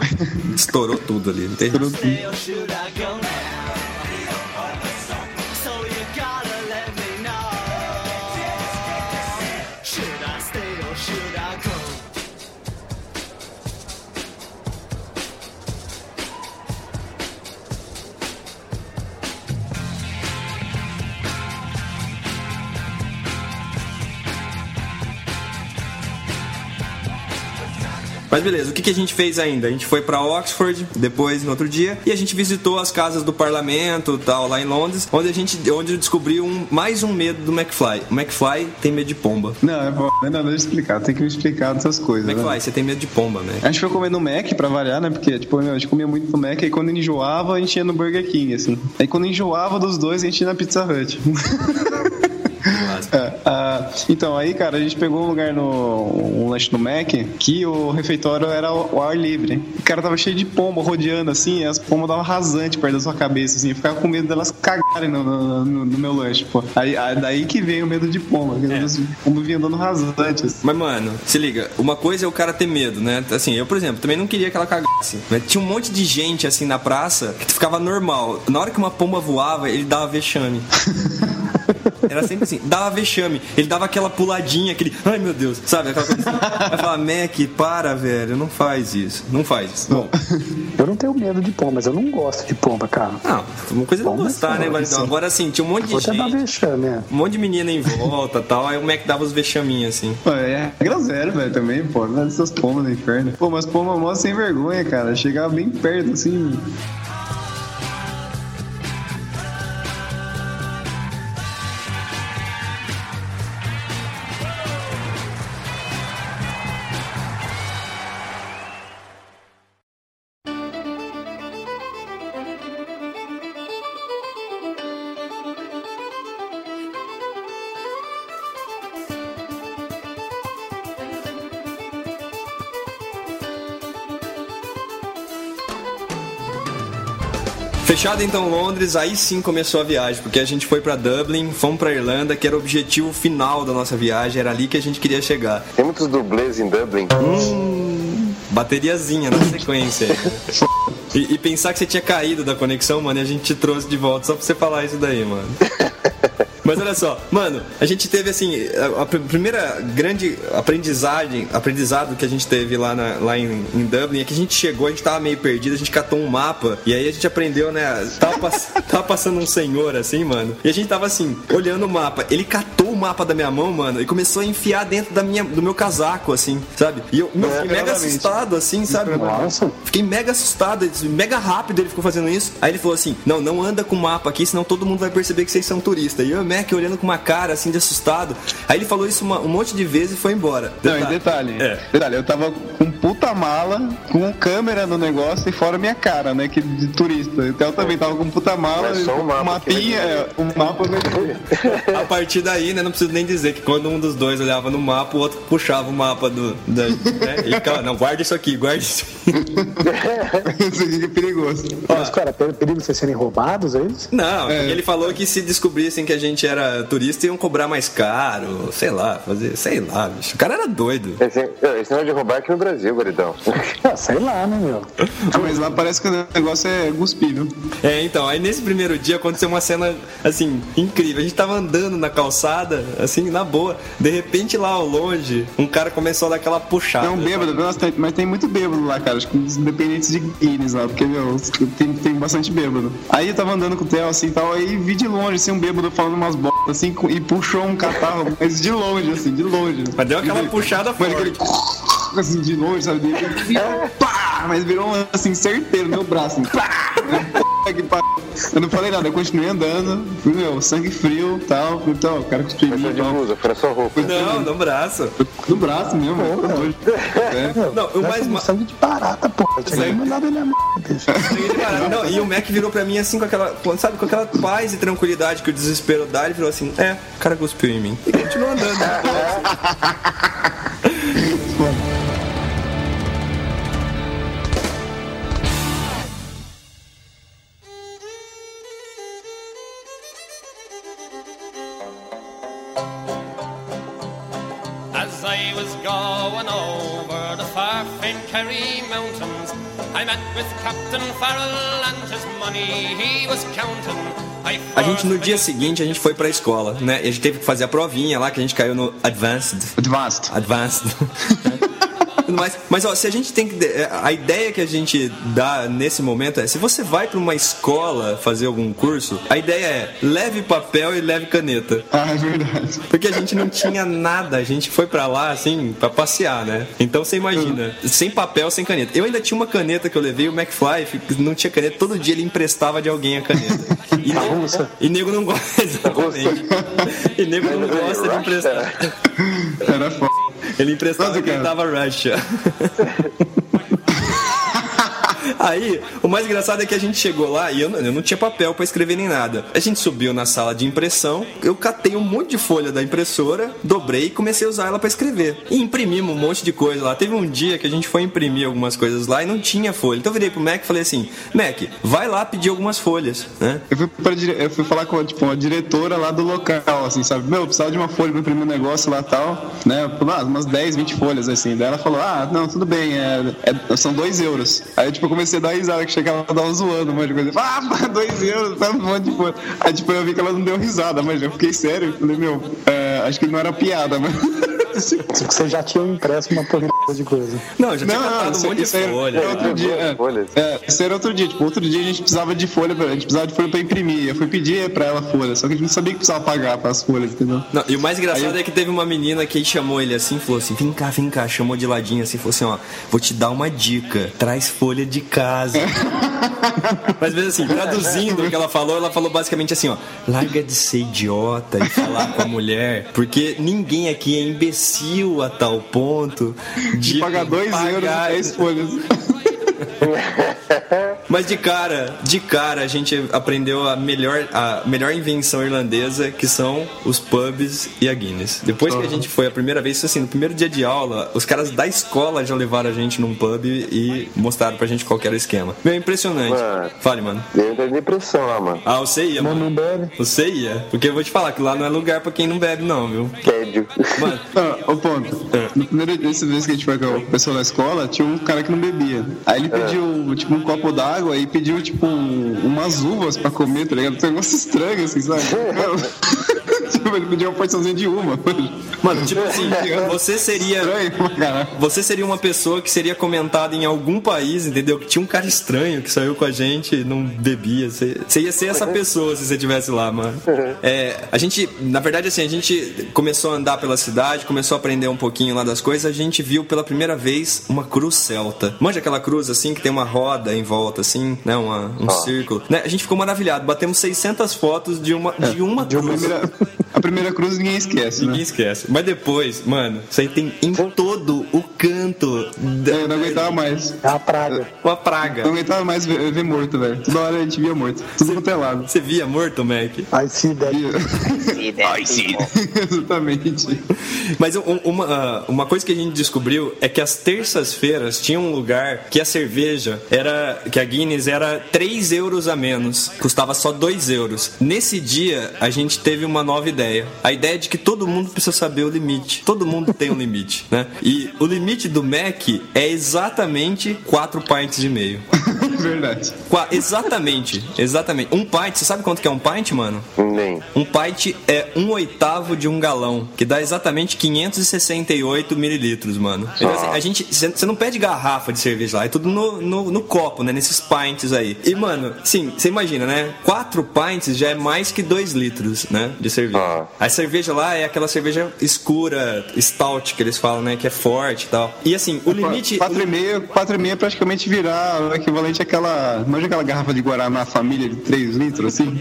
estourou tudo ali. Não tem... Stay or Mas beleza, o que, que a gente fez ainda? A gente foi pra Oxford, depois no outro dia, e a gente visitou as casas do parlamento tal, lá em Londres, onde a gente onde descobriu um, mais um medo do McFly. O McFly tem medo de pomba. Não, é bom. Não, não, deixa eu explicar. Tem que me explicar dessas coisas. né? McFly, você tem medo de pomba, né? A gente foi comer no Mac pra variar, né? Porque, tipo, a gente comia muito no Mac e quando enjoava, a gente ia no Burger King, assim. Aí quando enjoava dos dois, a gente ia na Pizza Hut. É, então, aí, cara, a gente pegou um lugar no um lanche no Mac que o refeitório era ao ao ar livre. O cara tava cheio de pomba rodeando assim, e as pombas davam rasante perto da sua cabeça, assim. Eu ficava com medo delas cagarem no, no- no- no meu lanche, pô. Aí, aí- daí que veio o medo de pomba, que as pombas vinham dando rasante, assim. Mas, mano, se liga, uma coisa é o cara ter medo, né? Assim, eu, por exemplo, também não queria que ela cagasse. Mas tinha um monte de gente, assim, na praça que ficava normal. Na hora que uma pomba voava, ele dava vexame. Era sempre assim, dava vexame. Ele dava aquela puladinha, aquele, ai meu Deus, sabe? Aquela coisa assim. Vai falar, Mac, para, velho, não faz isso. Não faz isso. Bom, Eu não tenho medo de pomba, mas eu não gosto de pomba, cara. não, uma coisa é não mas gostar, né, Validão? sim. Agora assim, tinha um monte de Vou até dar gente, vexame, é. um monte de menina em volta tal, aí o Mac dava os vexaminhos assim. Pô, é groselho, velho, também, pô. Não é dessas pombas do inferno. Pô, mas pomba mó sem vergonha, cara. Chegava bem perto, assim. Fechado então Londres, aí sim começou a viagem, porque a gente foi pra Dublin, fomos pra Irlanda, que era o objetivo final da nossa viagem, era ali que a gente queria chegar. Tem muitos dublês em Dublin. Bateriazinha na sequência. E, e pensar que você tinha caído da conexão, mano, e a gente te trouxe de volta só pra você falar isso daí, mano. Mas olha só, mano, a gente teve assim, a, a pr- primeira grande aprendizagem, aprendizado que a gente teve lá, na- lá em, em Dublin é que a gente chegou, a gente tava meio perdido, a gente catou um mapa e aí a gente aprendeu, né? Tava, pass- tava passando um senhor assim, mano, e a gente tava assim, olhando o mapa. Ele catou mapa da minha mão, mano, e começou a enfiar dentro da minha, do meu casaco, assim, sabe? E eu meu, fiquei mega assustado, assim, sabe? Nossa. Fiquei mega assustado, mega rápido ele ficou fazendo isso. Aí ele falou assim: Não, não anda com o mapa aqui, senão todo mundo vai perceber que vocês são turistas. E eu e o Mac olhando com uma cara assim de assustado. Aí ele falou isso uma- um monte de vezes e foi embora. Não, e detalhe, É. detalhe, eu tava com puta mala, com câmera no negócio e fora minha cara, né, que de turista. Então eu também tava com puta mala, Mas só um mapa mapinha, vai é, um mapa A partir daí, né, não preciso nem dizer que quando um dos dois olhava no mapa, o outro puxava o mapa do. Da, né, e ficava, não, guarda isso aqui, guarda isso aqui. Isso aqui é perigoso. Mas, cara, per- perigo de vocês serem roubados, é isso? Não, porque ele falou que se descobrissem que a gente era turista, iam cobrar mais caro, sei lá, fazer, sei lá, bicho. O cara era doido. Esse, esse negócio de roubar aqui no Brasil, Guaridão. Ah, sei lá, né, meu? Ah, mas lá parece que o negócio é viu? É, então, aí nesse primeiro dia aconteceu uma cena, assim, incrível. A gente tava andando na calçada, assim, na boa. De repente, lá ao longe, um cara começou a dar aquela puxada. É um bêbado, nossa, tem- mas tem muito bêbado lá, cara. Acho que os independentes de Guinness lá, porque, meu, tem, tem bastante bêbado. Aí eu tava andando com o Theo assim e tal, aí vi de longe, assim, um bêbado falando umas botas assim, e puxou um catarro, mas de longe, assim, de longe. Mas deu aquela puxada mas forte. aquele assim, de longe, sabe? Ele virou, pá, mas virou um, assim, certeiro no meu braço, assim, pá, pariu. Eu não falei nada, eu continuei andando, fui, meu, sangue frio e tal, então, o cara cuspiu em Mas mim foi de blusa, foi sua roupa. Não, no braço. No braço mesmo, ficou doido. É. Não, o mais. Essa sangue de barata, porra. Tinha que mandar ele na merda. Não, e o Mac virou pra mim assim com aquela, sabe, com aquela paz e tranquilidade que o desespero dá, ele falou assim: É, o cara cuspiu em mim. E continuou andando. Kerry Mountains, I met with Captain Farrell and his money he was counting. A gente no dia seguinte a gente foi pra escola, né? E a gente teve que fazer a provinha lá que a gente caiu no Advanced. Advanced. Advanced. Tudo mais. Mas ó, se a gente tem que. é, A ideia que a gente dá nesse momento é: se você vai pra uma escola fazer algum curso, a ideia é leve papel e leve caneta. Ah, é verdade. Porque a gente não tinha nada, a gente foi pra lá assim, pra passear, né? Então você imagina, sem papel, sem caneta. Eu ainda tinha uma caneta que eu levei, o McFly não tinha caneta, todo dia ele emprestava de alguém a caneta. E, nego, e nego não gosta, exatamente. E nego não gosta de emprestar. Era foda. Ele emprestava quem tava Russia. Aí, o mais engraçado é que a gente chegou lá e eu, não- eu não tinha papel pra escrever nem nada. A gente subiu na sala de impressão, eu catei um monte de folha da impressora, dobrei e comecei a usar ela pra escrever. E imprimimos um monte de coisa lá. Teve um dia que a gente foi imprimir algumas coisas lá e não tinha folha. Então eu virei pro Mac e falei assim: Mac, vai lá pedir algumas folhas, né? Eu fui, pra eu fui falar com tipo, a diretora lá do local, assim, sabe? Meu, eu precisava de uma folha pra imprimir um negócio lá tal, né? Ah, umas 10, 20 folhas, assim. Daí ela falou, ah, não, tudo bem, é, é- são 2 euros. Aí, tipo, eu comecei comecei a dar risada, que chegava ela tava zoando, mas coisa. Ah, dois euros, tá um coisa. Aí tipo, eu vi que ela não deu risada, mas eu fiquei sério. Falei, meu, é, acho que não era piada, mas. Você já tinha impresso uma porra de coisa. Não, já tinha Não, catado um isso- monte de isso aí folha. era outro dia. é. É, isso era outro dia. Tipo, outro dia a gente precisava de folha, pra- a gente precisava de folha pra imprimir. Eu fui pedir pra ela folha, só que a gente não sabia que precisava pagar pras folhas, entendeu? Não, e o mais engraçado Aí- é que teve uma menina que chamou ele assim, falou assim: vem cá, vem cá, chamou de ladinho assim, falou assim: ó, vou te dar uma dica, traz folha de casa. Mas mesmo assim, traduzindo o que ela falou, ela falou basicamente assim: ó, larga de ser idiota e falar com a mulher, porque ninguém aqui é imbecil a tal ponto de, De pagar dois euros e pagar- 10 folhas. Mas de cara, de cara a gente aprendeu a melhor, a melhor invenção irlandesa, que são os pubs e a Guinness. Depois que a gente foi a primeira vez, isso assim, no primeiro dia de aula, os caras da escola já levaram a gente num pub e mostraram pra gente qual que era o esquema. Meu, é impressionante. Mano. Fale, mano. Eu em depressão lá, mano. Ah, você ia, Não, mano. não bebe. Você ia. Porque eu vou te falar que lá não é lugar pra quem não bebe, não, viu? Tédio. Mano, ô ponto. No primeiro dessa vez que a gente foi com o pessoal da escola, tinha um cara que não bebia. Aí ele pediu, tipo, um copo d'água e pediu, tipo, um- umas uvas pra comer, tá ligado? Um negócio estranho, assim, sabe? ele pediu uma porçãozinha de uma. mano, tipo assim, você seria. Estranho pra caralho. Você seria uma pessoa que seria comentada em algum país, entendeu? Que tinha um cara estranho que saiu com a gente e não bebia. Você, você ia ser essa pessoa se você estivesse lá, mano. É, a gente, na verdade, assim, a gente começou a andar pela cidade, começou a aprender um pouquinho lá das coisas. A gente viu pela primeira vez uma cruz celta. Manja aquela cruz, assim, que tem uma roda em volta, assim, né? Uma, um círculo. Né? A gente ficou maravilhado. Batemos 600 fotos de uma, de uma A cruz. primeira, a primeira cruz ninguém esquece, Ninguém né? esquece. Mas depois, mano, isso aí tem em todo o canto. Da, É, eu não aguentava mais. É a praga. Uma praga. Não aguentava mais ver, ver morto, velho. Toda hora a gente via morto. Tudo quanto é lado. Você via morto, Mac? Aí se der. Ai, sim. Exatamente. Mas um- uma, ah, uma coisa que a gente descobriu é que as terças-feiras tinha um lugar que a cerveja era. que a Guinness era 3 euros a menos. Custava só 2 euros. Nesse dia, a gente teve uma nova ideia. A ideia de que todo mundo precisa saber o limite. Todo mundo tem um limite, né? E o limite do Mac é exatamente 4 pints e meio. Verdade. Qua- exatamente, exatamente. Um pint, você sabe quanto que é um pint, mano? Nem. Um pint é um oitavo de um galão, que dá exatamente 568 mililitros, mano. Então, assim, a gente, você não pede garrafa de cerveja lá, é tudo no, no, no copo, né? Nesses pints aí. E, mano, sim, você imagina, né? Quatro pints já é mais que dois litros, né? De cerveja. A cerveja lá é aquela cerveja escura, stout, que eles falam, né? Que é forte e tal. E assim, o limite. 4,5 4,5 é praticamente virar o equivalente àquela. Manja aquela garrafa de Guaraná família de 3 litros, assim?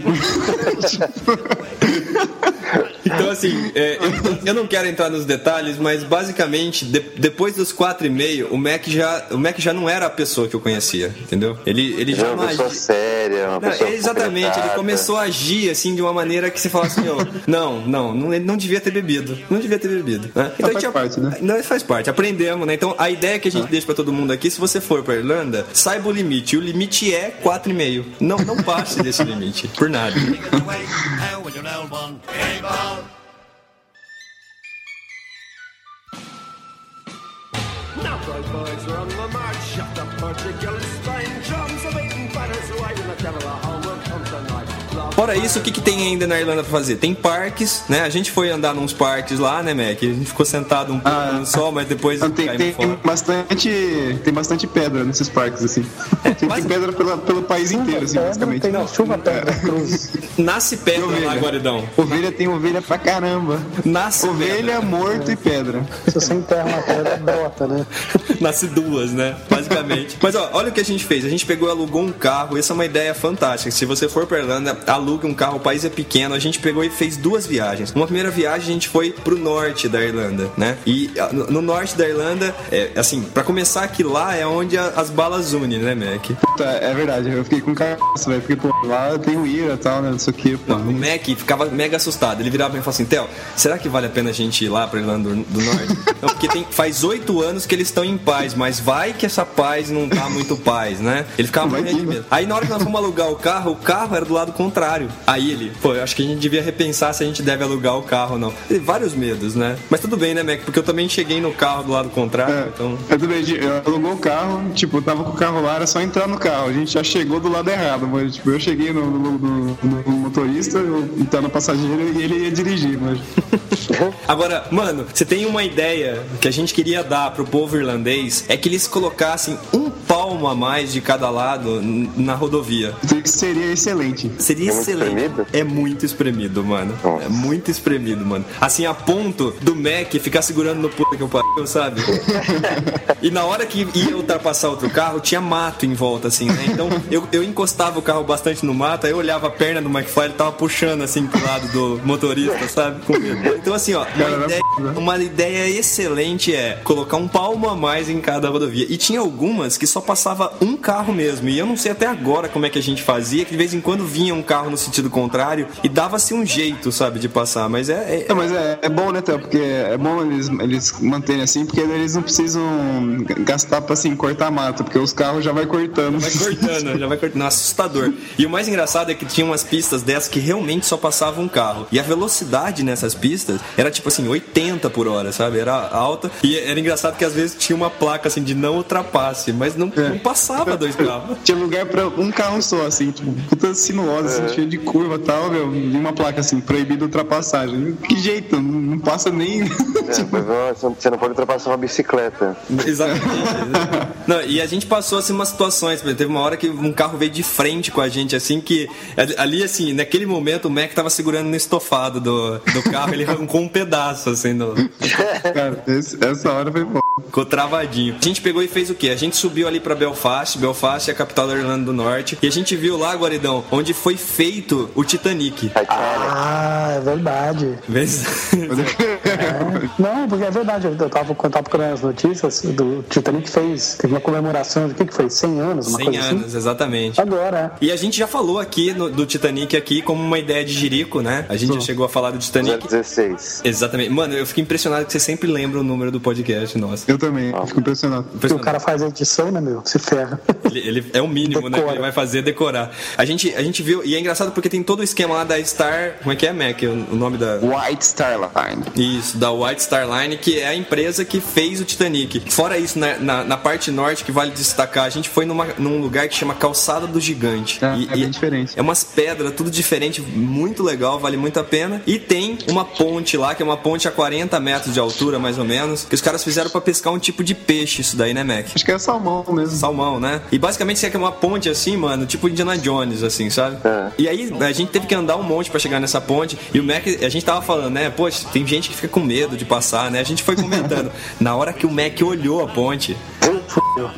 Então, assim, é, eu, eu não quero entrar nos detalhes, mas basicamente, de- depois dos 4,5, o Mac já o Mac já não era a pessoa que eu conhecia, entendeu? Ele, ele Já já é não uma pessoa. Séria, uma Não, pessoa exatamente, ele começou a agir assim de uma maneira que você fala assim, ó, não, não, não, ele não devia ter bebido, não devia ter bebido. Né? faz a gente- parte, né? Não, faz parte, aprendemos, né? Então a ideia que a gente deixa pra todo mundo aqui, se você for pra Irlanda, saiba o limite. O limite é 4,5. Não, não passe desse limite, por nada. Now, boys, we're on the march. Shut up, Portugal and Spain. Drums are beating Słuchajcie na kanał Fora isso, o que, que tem ainda na Irlanda pra fazer? Tem parques, né? A gente foi andar nos parques lá, né, Mac? A gente ficou sentado um pouco Ah, no sol, mas depois Não, tem, tem fora. bastante. Tem bastante pedra nesses parques, assim. Tem, mas- tem pedra pela- pelo país inteiro, assim, Pedra, basicamente. tem chuva pedra cruz. Nasce pedra Ovelha. lá, Guaridão. Ovelha tem ovelha pra caramba. Nasce Ovelha, morto e pedra. Se você enterra uma pedra, brota, né? Nasce duas, né? Basicamente. Mas ó, olha o que a gente fez. A gente pegou e alugou um carro. Essa é uma ideia fantástica. Se você for pra Irlanda, alugue um carro. O país é pequeno. A gente pegou e fez duas viagens. Uma primeira viagem a gente foi pro norte da Irlanda, né? E no, no norte da Irlanda, é, assim, pra começar que lá é onde a- as balas unem, né, Mac? É verdade, eu fiquei com cagaço, velho. Porque, pô, lá tem Ira e tal, né? Não sei o que, pô. O Mac ficava mega assustado. Ele virava e falava assim: Theo, será que vale a pena a gente ir lá pra Irlanda do, do Norte? não, porque tem, faz oito anos que eles estão em paz, mas vai que essa paz não tá muito paz, né? Ele ficava morrendo de né? medo. Aí na hora que nós fomos alugar o carro, o carro era do lado contrário. Aí ele, pô, eu acho que a gente devia repensar se a gente deve alugar o carro ou não. Tem vários medos, né? Mas tudo bem, né, Mac? Porque eu também cheguei no carro do lado contrário, É, então. eu também, eu alugou o carro, tipo, eu tava com o carro lá, era só entrar no carro. A gente já chegou do lado errado, mas tipo, eu cheguei no, no- no- no motorista, eu entrar no passageiro e ele ia dirigir, mas. Agora, mano, você tem uma ideia que a gente queria dar pro povo irlandês é que eles colocassem um palmo a mais de cada lado na rodovia. Isso seria excelente. Seria É muito excelente. espremido? É muito espremido, mano. Nossa. É muito espremido, mano. Assim, a ponto do Mac ficar segurando no puta que eu pariu, sabe? e na hora que ia ultrapassar outro carro, tinha mato em volta, assim, né? Então eu, eu encostava o carro bastante no mato, aí eu olhava a perna do McFly, ele tava puxando assim pro lado do motorista, sabe? Com medo. Então, assim, ó, uma ideia, uma ideia excelente é colocar um palmo a mais em cada rodovia. E tinha algumas que só passava um carro mesmo. E eu não sei até agora como é que a gente fazia, que de vez em quando vinha um carro no sentido contrário e dava-se um jeito, sabe, de passar. Mas é. é- Não, mas é, é bom, né, Theo? Porque é bom eles, eles manterem assim, porque eles não precisam gastar pra assim, cortar mata, porque os carros já vai cortando. Vai cortando, já vai cortando. Assustador. E o mais engraçado é que tinha umas pistas dessas que realmente só passava um carro. E a velocidade nessas pistas era tipo assim, 80 por hora, sabe? Era alta. E era engraçado que às vezes tinha uma placa assim de não ultrapasse, mas não, não passava dois carros. Tinha lugar pra um carro só, assim, tipo, puta sinuosa, assim, cheio de curva e tal, meu, e uma placa assim, proibido ultrapassagem. Que jeito, não, não passa nem. É, mas não, você não pode ultrapassar uma bicicleta. Exatamente. Não, e a gente passou assim umas situações, teve uma hora que um carro veio de frente com a gente, assim, que ali, assim, naquele momento o Mac tava segurando no estofado do, do carro, ele arrancou um pedaço, assim, do, Cara, esse- essa hora foi bom. Ficou travadinho. A gente pegou e fez o quê? A gente subiu ali pra Belfast, Belfast é a capital da Irlanda do Norte, e a gente viu lá, Guaridão, onde foi feito o Titanic. Ah, é verdade. Vês? Não, porque é verdade. Eu tava, quando eu tava procurando as notícias do Titanic fez. Teve uma comemoração de que, que foi? 100 anos? Uma 100 coisa anos, assim? exatamente. Agora, E a gente já falou aqui no- do Titanic aqui como uma ideia de Jerico, né? A gente já chegou a falar do Titanic. 016. Exatamente. Mano, eu fico impressionado que você sempre lembra o número do podcast, nossa. Eu também, eu fico impressionado. se o cara faz a edição, né, meu? Se ferra. Ele, ele é o mínimo, né? Que ele vai fazer decorar. A gente, a gente viu, e é engraçado porque tem todo o esquema lá da Star. Como é que é, Mac? O, nome da. White Star Line. Isso, da White Star Line, que é a empresa que fez o Titanic. Fora isso, na, na, na parte norte, que vale destacar, a gente foi numa, num lugar que chama Calçada do Gigante. É, é bem diferente. É umas pedras, tudo diferente, muito legal, vale muito a pena. E tem uma ponte lá, que é uma ponte a 40 metros de altura, mais ou menos, que os caras fizeram pra pescar um tipo de peixe, isso daí, né, Mac? Acho que é salmão mesmo. Salmão, né? E basicamente você quer uma ponte assim, mano, tipo Indiana Jones, assim, sabe? É. E aí a gente teve que andar um monte pra chegar nessa ponte. E o Mac, a gente tava falando, né? Poxa, tem gente que fica com medo de passar, né? A gente foi comentando. Na hora que o Mac olhou a ponte.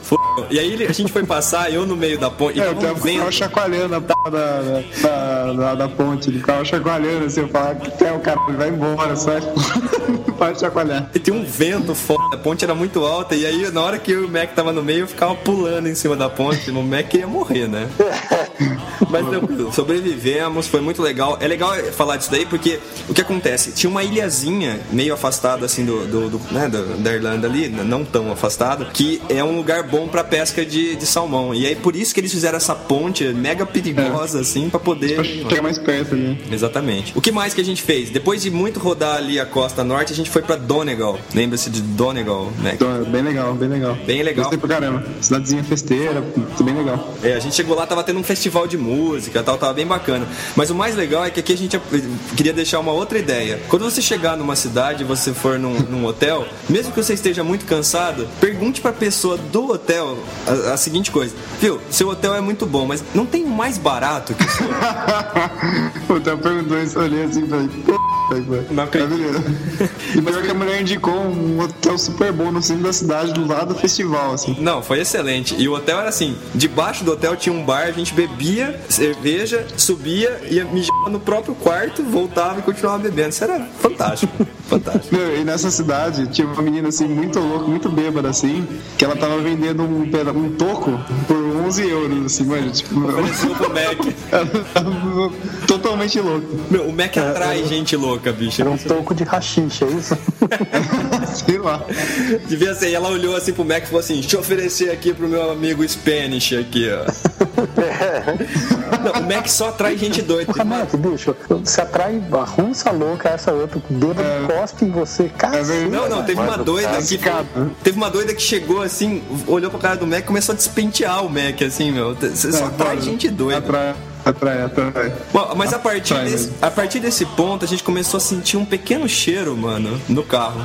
Fudeu. E aí ele- a gente foi passar, eu no meio da ponte. É, eu tava carro chacoalhando a porra da, da, da, da ponte, do carro chacoalhando, assim, eu falo, que é o cara, ele vai embora, só pode chacoalhar. E tinha um vento foda, a ponte era muito alta. E aí, na hora que o Mac tava no meio, eu ficava pulando em cima da ponte. O Mac ia morrer, né? Mas tranquilo, sobrevivemos, foi muito legal. É legal falar disso daí porque o que acontece? Tinha uma ilhazinha meio afastada assim do, do, do- né, da, da Irlanda ali, não tão afastada, que é um lugar bom pra pesca de, de salmão. E aí por isso que eles fizeram essa ponte mega perigosa assim pra poder. Chegar mais perto ali. Exatamente. O que mais que a gente fez? Depois de muito rodar ali a costa norte, a gente foi pra Donegal. Lembra-se de Donegal, né? É bem legal, bem legal. Bem legal. Gostei pra caramba. Cidadezinha festeira, tudo bem legal. É, a gente chegou lá, tava tendo um festival de música e tal, tava bem bacana. Mas o mais legal é que aqui a gente queria deixar uma outra ideia. Quando você chegar numa cidade, você for num, num hotel, mesmo que você esteja muito cansado, pergunte pra pessoa do hotel a, a seguinte coisa: Viu, seu hotel é muito bom, mas não tem um mais barato que o seu? o Theo perguntou isso, olhei assim e falei, velho. Não acredito. Maravilhoso. E pior que a mulher indicou um hotel super bom no centro da cidade, do lado do festival, assim. Não, foi excelente. E o hotel era assim: debaixo do hotel tinha um bar, a gente bebia cerveja, subia, ia mijar no próprio quarto, voltava e continuava bebendo. Isso era fantástico. fantástico. Meu, e nessa cidade tinha uma menina assim, muito louca, muito bêbada assim, que ela tava vendendo um, um toco por 11 euros, assim, mano, tipo. Ofereceu pro Mac. totalmente louca. Meu, o Mac atrai gente louca, bicho. Era um toco de rachixe, é isso? Sei lá. Devia ser. E ela olhou assim pro Mac e falou assim: deixa eu oferecer aqui pro meu amigo Spanish aqui, ó. Não, o Mac só atrai gente doida. Porra, Mac, bicho, você atrai a russa louca, essa outra bêbada cospe em você. Cara, Não, não, teve uma doida que. Teve uma doida que chegou assim, olhou pro cara do Mac e começou a despentear o Mac, assim, meu. Você só atrai gente doida. Atrai, atrai, atrai. Bom, mas a partir, Atrai desse, a partir desse ponto, a gente começou a sentir um pequeno cheiro, mano, no carro.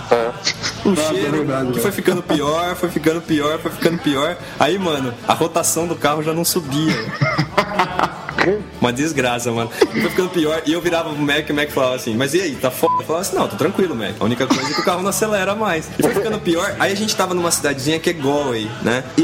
Um Nossa, é cheiro verdade, que foi ficando pior, foi ficando pior, foi ficando pior. Aí, mano, a rotação do carro já não subia. Uma desgraça, mano. E foi ficando pior. E eu virava pro Mac e o Mac falava assim, mas e aí, tá foda? Eu falava assim, não, tô tranquilo, Mac. A única coisa é que o carro não acelera mais. E foi ficando pior. Aí a gente tava numa cidadezinha que é Galway, né? E...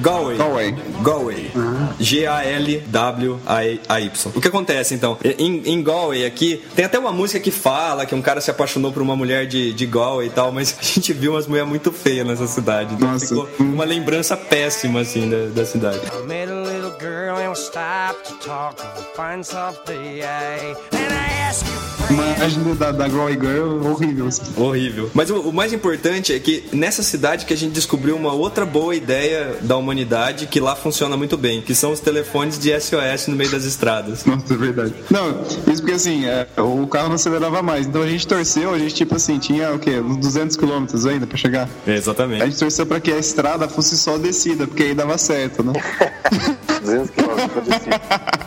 Galway. Galway. Galway. G-A-L-W-A-Y. O que acontece então? Em, em Galway aqui, tem até uma música que fala que um cara se apaixonou por uma mulher de, de Galway e tal, mas a gente viu umas mulheres muito feias nessa cidade. Então Nossa. ficou uma lembrança péssima, assim, da, da cidade. I met a little girl and we stopped to talk of a fine soft day. And I asked you, Uma imagem da, da Glory Girl horrível. assim. Horrível. Mas o, o mais importante é que nessa cidade que a gente descobriu uma outra boa ideia da humanidade que lá funciona muito bem, que são os telefones de SOS no meio das estradas. Nossa, é verdade. Não, isso porque assim, é, o carro não acelerava mais. Então a gente torceu, a gente tipo assim, tinha o quê? Uns 200 quilômetros ainda pra chegar. A Exatamente. gente torceu pra que a estrada fosse só descida, porque aí dava certo, né? 200 km pra descer.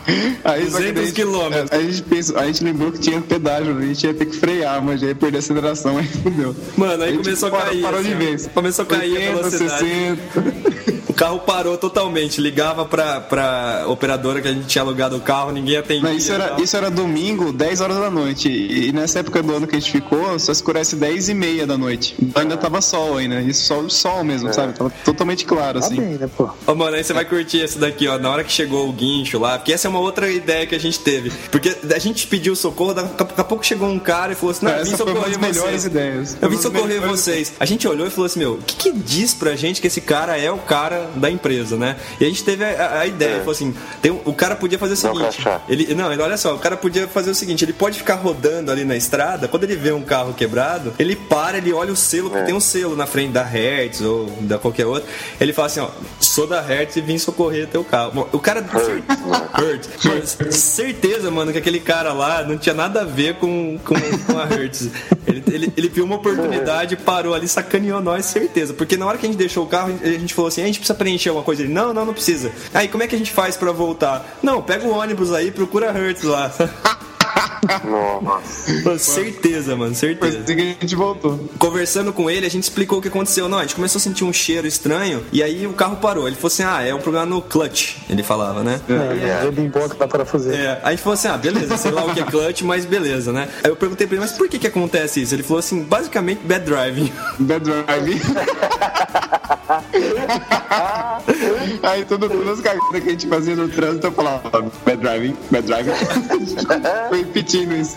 Aí, só que 200 daí a gente- quilômetros. A gente, pensou, a gente lembrou que tinha pedágio, a gente ia ter que frear, mas já ia perder a aceleração, aí fudeu. Mano, aí gente começou a parou- cair. Parou assim, de vez. Começou a cair a 80, velocidade. 60. O carro parou totalmente. Ligava pra, pra operadora que a gente tinha alugado o carro, ninguém atendia. Não, isso, era, tal. isso era domingo, 10 horas da noite. E, nessa época do ano que a gente ficou, só escurece 10 e meia da noite. Então ainda tava sol ainda. Isso sol, sol mesmo, sabe? Tava totalmente claro, tá assim. bem, né, pô? Ô, mano, aí você vai curtir esse daqui, ó. Na hora que chegou o guincho lá, porque essa é uma outra ideia que a gente teve. Porque a gente pediu socorro, daqui a pouco chegou um cara e falou assim: Não, eu vim Essa foi uma socorrer vocês. ideias. Eu vim socorrer melhores vocês. A gente olhou e falou assim: Meu, o que, que diz pra gente que esse cara é o cara da empresa, né? E a gente teve a, a- ideia, falou assim: tem, o cara podia fazer o Não, seguinte. crachá. Ele, não, ele, olha só, o cara podia fazer o seguinte: ele pode ficar rodando ali na estrada, quando ele vê um carro quebrado, ele para, ele olha o selo, porque tem um selo na frente da Hertz ou da qualquer outra. Ele fala assim: Ó, sou da Hertz e vim socorrer teu carro. Bom, O cara. Hertz. Mano, certeza, mano, que aquele cara lá não tinha nada a ver com, com, com a Hertz. Ele, ele, ele viu uma oportunidade, parou ali, sacaneou nós, certeza. Porque na hora que a gente deixou o carro, a gente falou assim: a gente precisa preencher alguma coisa. Ele, não, não, não precisa. Aí, como é que a gente faz pra voltar? Não, pega o ônibus aí, procura Hertz lá. Nossa. Mano, certeza, mano, certeza. assim que a gente voltou. Conversando com ele, a gente explicou o que aconteceu. Não, a gente começou a sentir um cheiro estranho e aí o carro parou. Ele falou assim: ah, é um problema no clutch. Ele falava, né? É, é. bem bom que dá para fazer. É, aí a gente falou assim, ah, beleza, sei lá o que é clutch, mas beleza, né? Aí eu perguntei pra ele, mas por que que acontece isso? Ele falou assim, basicamente bad driving. Bad Drive. Aí todo, todas as cagadas que a gente fazia no trânsito eu falava Bad Driving, Bad Driving. Foi repetindo isso.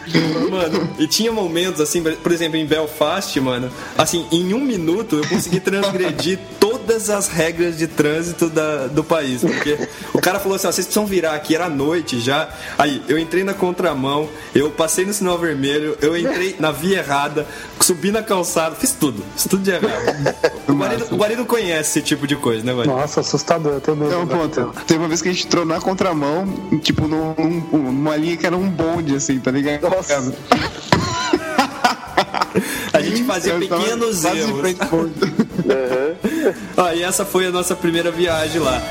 Mano, e tinha momentos assim, por exemplo, em Belfast, mano, assim, em um minuto eu consegui transgredir todas as regras de trânsito da, do país. Porque o cara falou assim, ó, vocês precisam virar aqui, era noite já. Aí, eu entrei na contramão, eu passei no sinal vermelho, eu entrei na via errada, subi na calçada, fiz tudo, fiz tudo de errado. O marido, o marido conhece esse tipo de coisa, né, mano? Nossa, assustador, eu tenho medo. Então, ponto. Teve uma vez que a gente entrou na contramão, tipo, num, num- numa linha que era um bonde, assim, tá ligado? Nossa. A gente fazia Eu pequenos erros. bonde. Ah, e essa foi a nossa primeira viagem lá.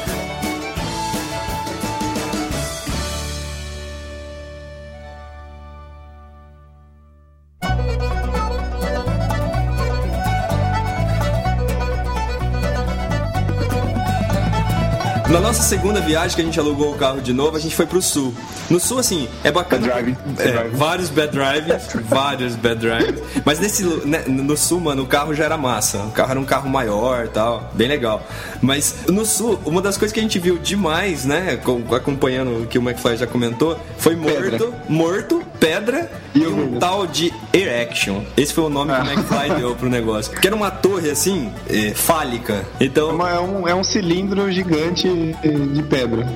Na nossa segunda viagem que a gente alugou o carro de novo, a gente foi pro sul. No sul, assim, é bacana. Bad bad É, vários bad drives, vários bad drives. Mas nesse, né, no sul, mano, o carro já era massa. O carro era um carro maior e tal, bem legal. Mas no sul, uma das coisas que a gente viu demais, né, com- acompanhando o que o McFly já comentou, foi morto, Pedra. morto, pedra e, um tal de Erection. Esse foi o nome Ah. que o McFly deu pro negócio. Que era uma torre assim, eh, fálica. Então, Uma- É um, é um cilindro gigante de pedra.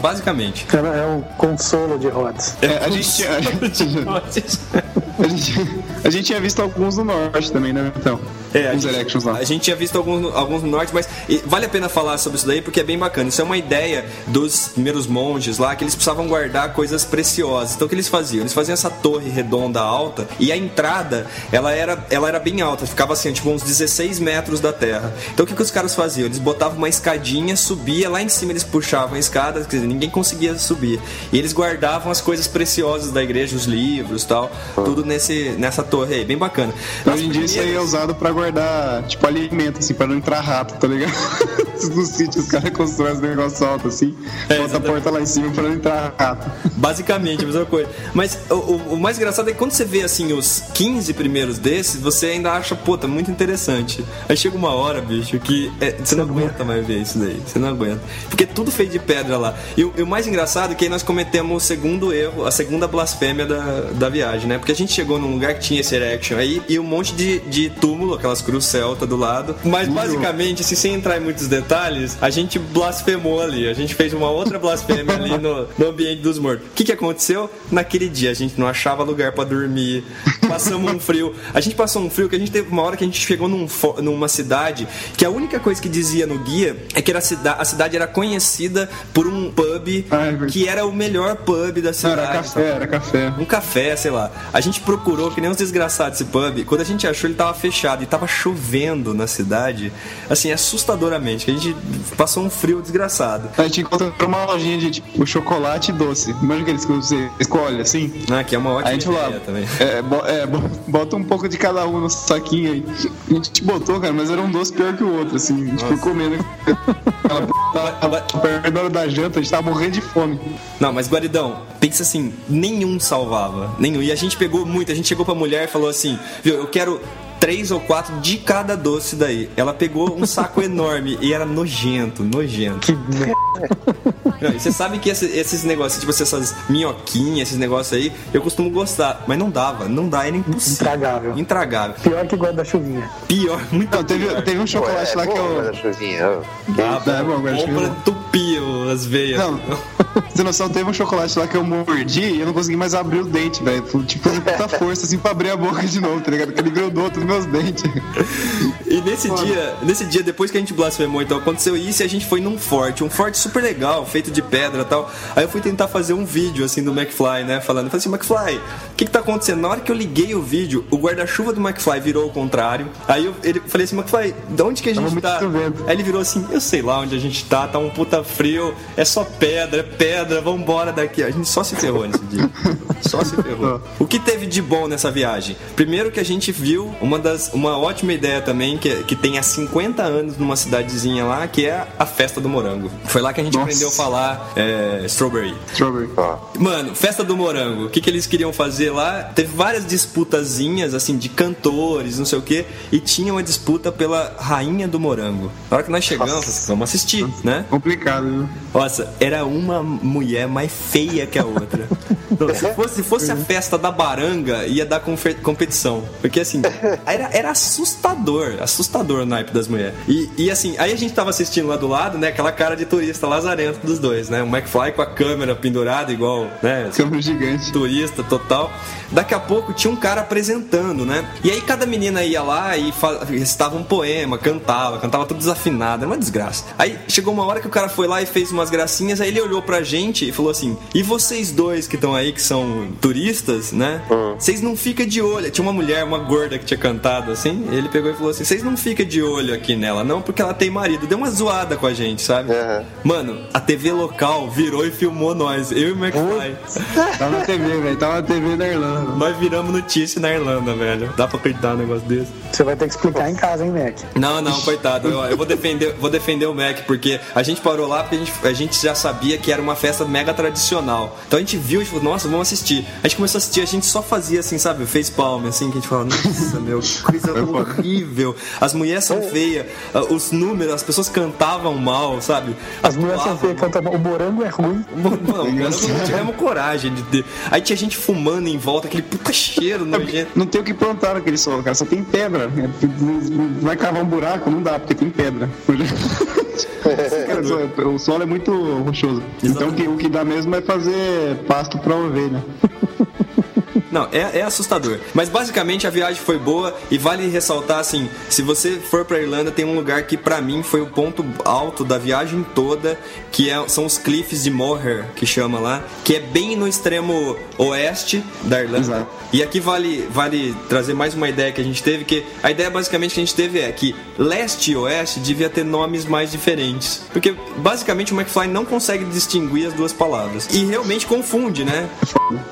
basicamente. É um consolo de rodas. É, a gente, a gente, a gente, A gente tinha visto alguns no norte também, né? Então, É, a os gente, a gente tinha visto alguns, alguns no norte, mas vale a pena falar sobre isso daí porque é bem bacana. Isso é uma ideia dos primeiros monges lá que eles precisavam guardar coisas preciosas. Então o que eles faziam? Eles faziam essa torre redonda alta e a entrada ela era, ela era bem alta, ficava assim, tipo uns 16 metros da terra. Então o que, que os caras faziam? Eles botavam uma escadinha, subia lá em cima, eles puxavam a escada, quer dizer, ninguém conseguia subir. E eles guardavam as coisas preciosas da igreja, os livros tal, tudo nesse, nessa torre aí, bem bacana. Hoje em dia isso aí é usado pra guardar, tipo, alimento, assim, pra não entrar rato, tá ligado? no sítio os caras constroem os negócios altos, assim, É, bota a porta lá em cima pra não entrar rato. Basicamente, a mesma coisa. Mas o, o- o mais engraçado é que quando você vê assim os 15 primeiros desses, você ainda acha, pô, tá muito interessante. Aí chega uma hora, bicho, que é, você não aguenta mais ver isso daí. Você não aguenta. Porque é tudo feito de pedra lá. E o, e o mais engraçado é que aí nós cometemos o segundo erro, a segunda blasfêmia da, da viagem, né? Porque a gente chegou num lugar que tinha esse erection aí e um monte de, de túmulo, aquelas cruz celta do lado. Mas basicamente, assim, sem entrar em muitos detalhes, a gente blasfemou ali. A gente fez uma outra blasfêmia ali no, no ambiente dos mortos. O que, que aconteceu? Naquele dia a gente não achava lugar pra dormir, passamos um frio. A gente passou um frio que a gente teve uma hora que a gente chegou num numa cidade que a única coisa que dizia no guia é que era a, cida- a cidade era conhecida por um pub Ah, é que era o melhor pub da Não, cidade. era café, era café. Um café, sei lá. A gente procurou que nem uns desgraçados esse pub. Quando a gente achou, ele tava fechado e tava chovendo na cidade. Assim, assustadoramente. Que a gente passou um frio desgraçado. A gente encontrou uma lojinha de, tipo, chocolate e doce. Imagina aqueles que você escolhe, assim. Ah, que é uma ótima a gente ideia também. é, é, bo- bota um pouco de cada um no saquinho aí. A gente botou, cara, mas era um doce pior que o outro, assim. A gente foi comendo. Aquela perto da hora da janta, a gente tava morrendo de fome. Não, mas Guaridão, pensa assim, nenhum salvava. Nenhum. E a gente pegou muito, a gente chegou pra mulher e falou assim, viu, eu quero três ou quatro de cada doce daí. Ela pegou um saco enorme e era nojento, nojento. Que merda. Não, e você sabe que esse- esses negócios, tipo assim, essas minhoquinhas, esses negócios aí, eu costumo gostar, mas não dava, não dá, era impossível. Intragável. Intragável. Pior que guarda-chuvinha. Pior, muito Não, teve, pior. teve um chocolate lá que bom, mas eu. a chuvinha, ó. Ah, bom, É bom, bom guarda-chuva pra é bom. entupir as veias. Não, você noção, teve um chocolate lá que eu mordi e eu não consegui mais abrir o dente, velho. Tipo, puta força assim pra abrir a boca de novo, tá ligado? Que ele grudou os meus dentes. E nesse dia, nesse dia, depois que a gente blasfemou, então aconteceu isso e a gente foi num forte, um forte super legal, feito de pedra e tal. Aí eu fui tentar fazer um vídeo assim do McFly, né? Falando, falei assim, McFly, o que que tá acontecendo? Na hora que eu liguei o vídeo, o guarda-chuva do McFly virou ao contrário. Aí eu ele, falei assim, McFly, de onde que a gente tá? vento. Aí ele virou assim, eu sei lá onde a gente tá, tá um puta frio, é só pedra, é pedra, vambora daqui. A gente só se ferrou nesse dia. Só se ferrou. O que teve de bom nessa viagem? Primeiro que a gente viu uma das uma ótima ideia também que, que tem há 50 anos numa cidadezinha lá, que é a festa do morango. Foi lá que a gente Nossa. aprendeu a falar é, strawberry. Strawberry. Ó, Mano, festa do morango. O que, que eles queriam fazer lá? Teve várias disputazinhas, assim, de cantores, não sei o quê, e tinha uma disputa pela rainha do morango. Na hora que nós chegamos, assim, vamos assistir, né? Complicado, viu? Nossa, era uma mulher mais feia que a outra. Não, se, fosse, se fosse a festa da baranga, ia dar competição. Porque assim, era, era assustador, assustador o naipe das mulheres. E, e assim, aí a gente tava assistindo lá do lado, né? Aquela cara de turista lazarento dos dois, né? O McFly com a câmera pendurada, igual, né? Câmera gigante. turista total. Daqui a pouco tinha um cara apresentando, né? E aí cada menina ia lá e recitava um poema, cantava, cantava tudo desafinado, era uma desgraça. Aí chegou uma hora que o cara foi lá e fez umas gracinhas, aí ele olhou pra gente e falou assim: "E vocês dois que estão aí que são turistas, né? Vocês não ficam de olho". Tinha uma mulher, uma gorda que tinha cantado assim, ele pegou e falou assim: "Vocês não ficam de olho aqui nela não, porque ela tem marido". Deu uma zoada com a gente, sabe? Aham. Mano, a TV local virou e filmou nós, eu e o McFly. Tava na TV, velho. Tava na TV da Irlanda. Nós viramos notícia na Irlanda, velho. Dá pra acreditar um negócio desse? Você vai ter que explicar em casa, hein, Mac? Não, não, coitado. Eu, eu vou defender, vou defender o Mac, porque a gente parou lá porque a gente, a gente já sabia que era uma festa mega tradicional. Então a gente viu e falou, nossa, vamos assistir. A gente começou a assistir, a gente só fazia assim, sabe, fez palme, assim, que a gente falava, nossa, meu, coisa horrível. As mulheres são feias, ah, os números, as pessoas cantavam mal, sabe? As mulheres são feias, cantam. O morango é ruim. Cara, não tivemos coragem de ter. Aí tinha gente fumando em volta, aquele puta cheiro nojento. Não tem o que plantar naquele solo, cara. Só tem pedra. É, Vai cavar um buraco? Não dá, porque tem pedra. Cara, o solo é muito rochoso. Então o que, o que dá mesmo é fazer pasto pra ovelha. Não, é, é assustador. Mas basicamente a viagem foi boa e vale ressaltar assim: se você for pra Irlanda, tem um lugar que pra mim foi o ponto alto da viagem toda, que é- são os cliffs de Moher, que chama lá, que é bem no extremo oeste da Irlanda. E aqui vale, vale trazer mais uma ideia que a gente teve, que a ideia basicamente que a gente teve é que leste e oeste devia ter nomes mais diferentes. Porque basicamente o McFly não consegue distinguir as duas palavras. E realmente confunde, né?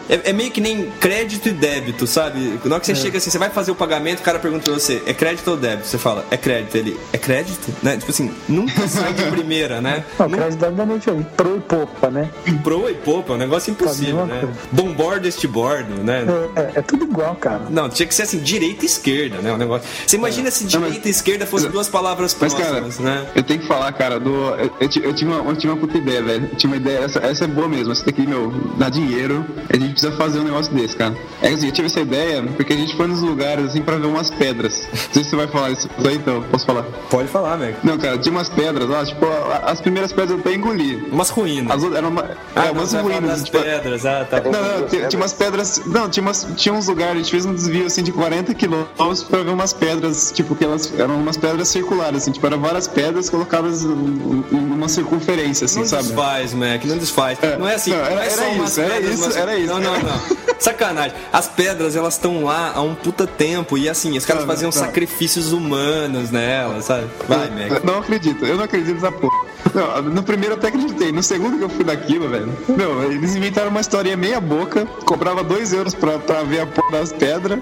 É, é meio que nem crédito e débito, sabe? Na hora que você chega assim, você vai fazer o pagamento, o cara pergunta pra você, é crédito ou débito? Você fala, é crédito. Ele, é crédito? Né? Tipo assim, nunca sai de primeira, né? Não, crédito obviamente é pro e poupa, né? Pro e poupa, é um negócio impossível, Mesma né? coisa. Bombordo este bordo, né? É, é tudo igual, cara. Não, tinha que ser assim, direita e esquerda, né? O negócio. Você imagina se direita e esquerda fossem duas palavras Mas, cara, próximas, né? eu tenho que falar, cara, do. Eu, eu ti- eu tive, uma, eu tive uma puta ideia, velho. Eu tive uma ideia, essa, essa é boa mesmo. Você tem que, meu, dar dinheiro. A gente precisa fazer um negócio desse, cara. É assim, eu tive essa ideia porque a gente foi nos lugares, assim, pra ver umas pedras. Não sei se você vai falar isso aí, então. Posso falar? Pode falar, Mac. Não, cara, tinha umas pedras lá, tipo, as primeiras pedras eu até engoli. Umas ruínas. As eram uma, Ah, é, não, umas ruínas. tipo, pedras, ah, tá bom. não, não, tinha, tinha umas pedras. Não, tinha, umas, tinha uns lugares, a gente fez um desvio assim de 40 quilômetros pra ver umas pedras, tipo, que elas eram umas pedras circulares, assim, tipo, eram várias pedras colocadas em em uma circunferência, assim, Não sabe? desfaz, Mac, não desfaz. É, não é assim, não, não, era- é só era isso, era isso, mas- era isso. Não, não, não. Sacanagem. As pedras, elas estão lá há um puta tempo e assim, os caras não, faziam não. sacrifícios humanos nelas, sabe? Vai, Mac. Não acredito, eu não acredito nessa porra. Não, no primeiro eu até acreditei, no segundo que eu fui daquilo, velho. Meu, eles inventaram uma historinha meia boca, cobrava 2 euros pra, pra ver a porra das pedras.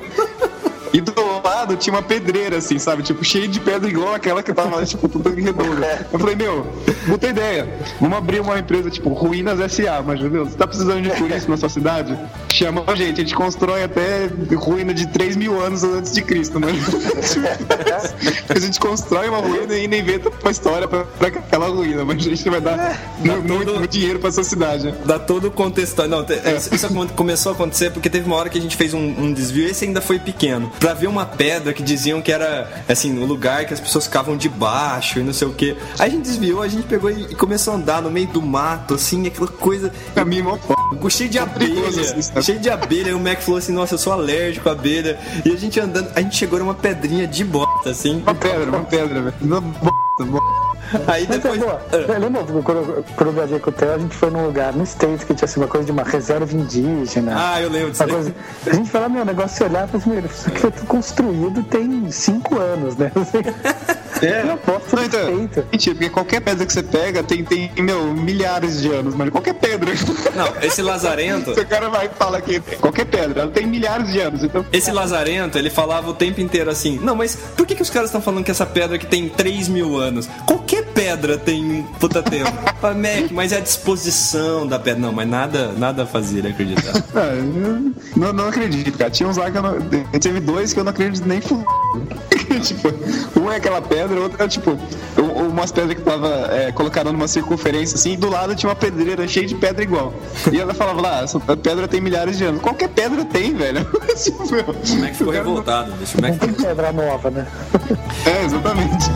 E do lado tinha uma pedreira, assim, sabe? Tipo, cheia de pedra igual aquela que tava lá, tipo, tudo redonda. Eu falei, meu, puta ideia. Vamos abrir uma empresa, tipo, Ruínas SA, mas, meu, você tá precisando de turismo na sua cidade? Chama a gente, a gente constrói até ruína de 3 mil anos antes de Cristo, mano. a gente constrói uma ruína e ainda inventa uma história pra, pra aquela ruína, mas a gente vai dar mu- muito, muito dinheiro pra sua cidade. Dá todo o contexto. Não, te- isso isso começou a acontecer porque teve uma hora que a gente fez um, um desvio, esse ainda foi pequeno, pra ver uma pedra que diziam que era, assim, o lugar que as pessoas ficavam debaixo e não sei o que. Aí a gente desviou, a gente pegou e começou a andar no meio do mato, assim, aquela coisa. Caminho mó foda. Cheio de abelha, cheio de abelha. E o Mac falou assim: Nossa, eu sou alérgico à abelha. E a gente andando, a gente chegou numa pedrinha de bota, assim. Uma pedra, uma pedra, velho. Bosta. Aí é depois. boa. Eu lembro quando, eu- quando eu viajei com o Theo, a gente foi num lugar no States que tinha assim, uma coisa de uma reserva indígena. Ah, eu lembro disso. Coisa- a gente lá, meu, o negócio de olhar e falou assim, meu, isso aqui foi tudo construído tem cinco anos, né? É, Eu aposto Não, então, respeito. mentira, porque qualquer pedra que você pega tem, tem, meu, milhares de anos, mano. Qualquer pedra. Não, esse lazarento. Se o cara vai e fala que qualquer pedra, ela tem milhares de anos, então. Esse Lazarento, ele falava o tempo inteiro assim: Não, mas por que, que os caras estão falando que essa pedra aqui tem 3 mil anos? Qualquer pedra tem um puta tempo. Fala, Mac, mas é a disposição da pedra. Não, mas nada, nada fazia ele acreditar. Ah, eu não, não acredito, cara. Tinha uns lá que eu não. Teve dois que eu não acredito nem f... tipo, um é aquela pedra, outro é tipo, um- umas pedras que tava é, colocada numa circunferência assim, e do lado tinha uma pedreira cheia de pedra igual. E ela falava lá, essa pedra tem milhares de anos. Qualquer pedra tem, velho. tipo, meu, O Mac ficou não- revoltado, bicho. O Mac Tem pedra nova, né? É, exatamente.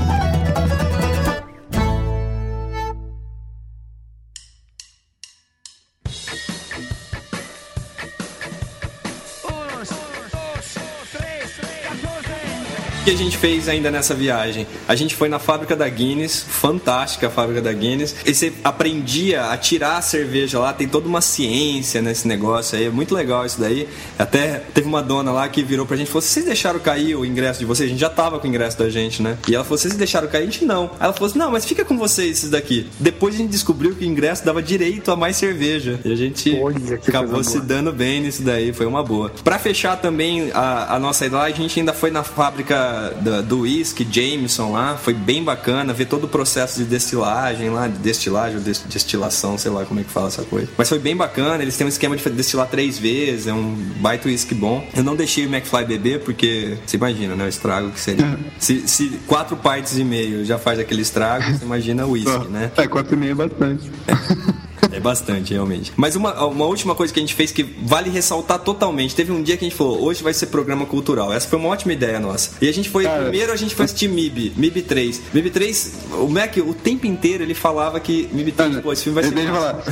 Que a gente fez ainda nessa viagem? A gente foi na fábrica da Guinness, fantástica a fábrica da Guinness. E você aprendia a tirar a cerveja lá, tem toda uma ciência nesse negócio aí, é muito legal isso daí. Até teve uma dona lá que virou pra gente e falou: vocês deixaram cair o ingresso de vocês? A gente já tava com o ingresso da gente, né? E ela falou: vocês deixaram cair? A gente não. Ela falou assim: não, mas fica com vocês esses daqui. Depois a gente descobriu que o ingresso dava direito a mais cerveja. E a gente Olha, acabou se boa. dando bem nisso daí, foi uma boa. Pra fechar também a, a nossa ida lá, a gente ainda foi na fábrica da- do whisky Jameson lá, foi bem bacana ver todo o processo de destilagem lá, de destilagem ou des- destilação, sei lá como é que fala essa coisa. Mas foi bem bacana, eles têm um esquema de destilar três vezes, é um baita whisky bom. Eu não deixei o McFly beber porque, você imagina, né, o estrago que seria. se, se quatro pints e meio já faz aquele estrago, você imagina o whisky, né? É, quatro e meio é bastante. É bastante, realmente. Mas uma, uma última coisa que a gente fez que vale ressaltar totalmente. Teve um dia que a gente falou, hoje vai ser programa cultural. Essa foi uma ótima ideia nossa. E a gente foi, Cara. primeiro a gente foi assistir MIB, MIB 3. MIB 3, o Mac, o tempo inteiro ele falava que MIB 3, pô, esse filme vai ser. Deixa falar.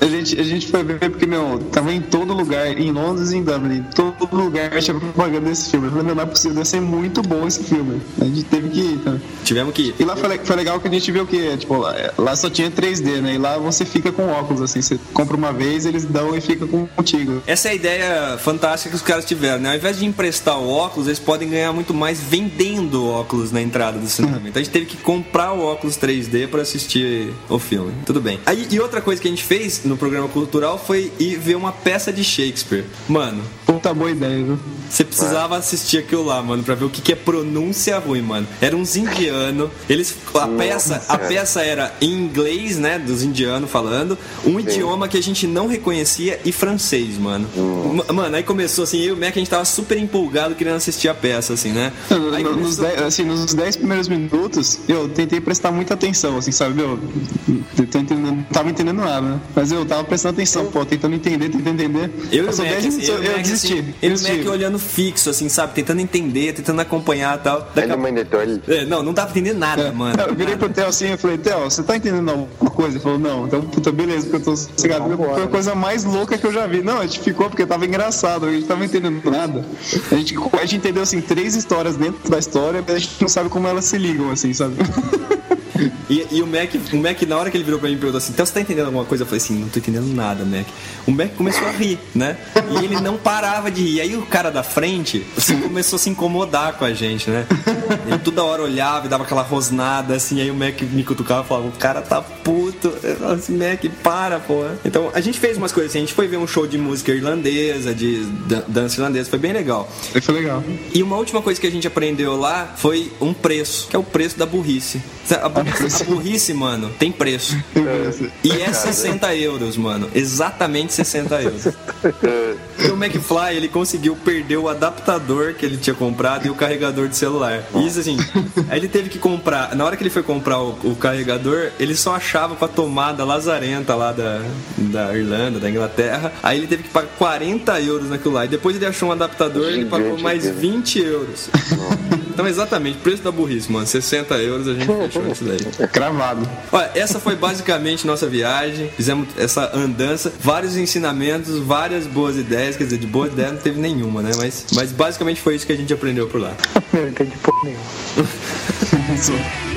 A gente, a gente foi ver porque, meu, tava em todo lugar, em Londres e em Dublin. Todo lugar tinha propaganda desse filme. Eu falei, meu, não é possível, deve ser muito bom esse filme. A gente teve que ir, tá? Tivemos que ir. E lá foi, foi legal que a gente viu que, tipo, lá, lá só tinha 3D, né? E lá você fica com óculos, assim. Você compra uma vez, eles dão e fica contigo. Essa é a ideia fantástica que os caras tiveram, né? Ao invés de emprestar o óculos, eles podem ganhar muito mais vendendo óculos na entrada do cinema. Então a gente teve que comprar o óculos 3D para assistir o filme. Tudo bem. Aí, e outra coisa que a gente fez no programa cultural foi ir ver uma peça de Shakespeare. Mano, Puta boa ideia, viu? você precisava assistir aquilo lá, mano, pra ver o que, que é pronúncia ruim, mano. Era uns indianos. Eles. A peça, a peça era em inglês, né? Dos indianos falando. Um idioma que a gente não reconhecia e francês, mano. Ma- Mano, aí começou assim, eu e o Mac, a gente tava super empolgado querendo assistir a peça, assim, né? Aí Nos começou- 10, assim, nos 10 primeiros minutos, eu tentei prestar muita atenção, assim, sabe? Eu, eu entendendo- não tava entendendo nada, né? Mas eu tava prestando atenção, pô, tentando entender, tentando entender. Eu e o Passou Mac, 10 assim, eu, eu, Mac, desisti. assim, eu e o desisti. Mac olhando fixo, assim, sabe? Tentando entender, tentando acompanhar e tal. Daqui a... é. É, não, não tava entendendo nada, É, mano. eu virei pro Theo assim e falei, Theo, você tá entendendo alguma coisa? Ele falou, não, então puta, beleza, porque eu tô sossegado. Foi a coisa mais louca que eu já vi. Não, a gente ficou porque tava engraçado, a gente tava entendendo nada. A gente, a gente entendeu assim, três histórias dentro da história, mas a gente não sabe como elas se ligam, assim, sabe? E, e o, Mac, o Mac, na hora que ele virou pra mim e perguntou assim: Então você tá entendendo alguma coisa? Eu falei assim: Não tô entendendo nada, Mac. O Mac começou a rir, né? E ele não parava de rir. Aí o cara da frente assim, começou a se incomodar com a gente, né? Ele toda hora olhava e dava aquela rosnada assim. Aí o Mac me cutucava e falava: O cara tá puto. Eu assim: Mac, para, pô. Então a gente fez umas coisas assim. A gente foi ver um show de música irlandesa, de dan- dança irlandesa. Foi bem legal. Foi legal. E uma última coisa que a gente aprendeu lá foi um preço, que é o preço da burrice. A burrice, a burrice, mano, tem preço. E é 60 euros, mano. Exatamente 60 euros. E o McFly, ele conseguiu perder o adaptador que ele tinha comprado e o carregador de celular. E Isso assim, aí ele teve que comprar. Na hora que ele foi comprar o, o carregador, ele só achava com a tomada lazarenta lá da, da Irlanda, da Inglaterra. Aí ele teve que pagar 40 euros naquilo lá. E depois ele achou um adaptador e ele pagou mais aquilo. 20 euros. Então, exatamente, preço da burrice, mano. 60 euros a gente fechou isso daí. Cravado. Olha, essa foi basicamente nossa viagem. Fizemos essa andança, vários ensinamentos, várias boas ideias. Quer dizer, de boa ideia não teve nenhuma, né? Mas, mas basicamente foi isso que a gente aprendeu por lá. Eu não entendi porra nenhuma.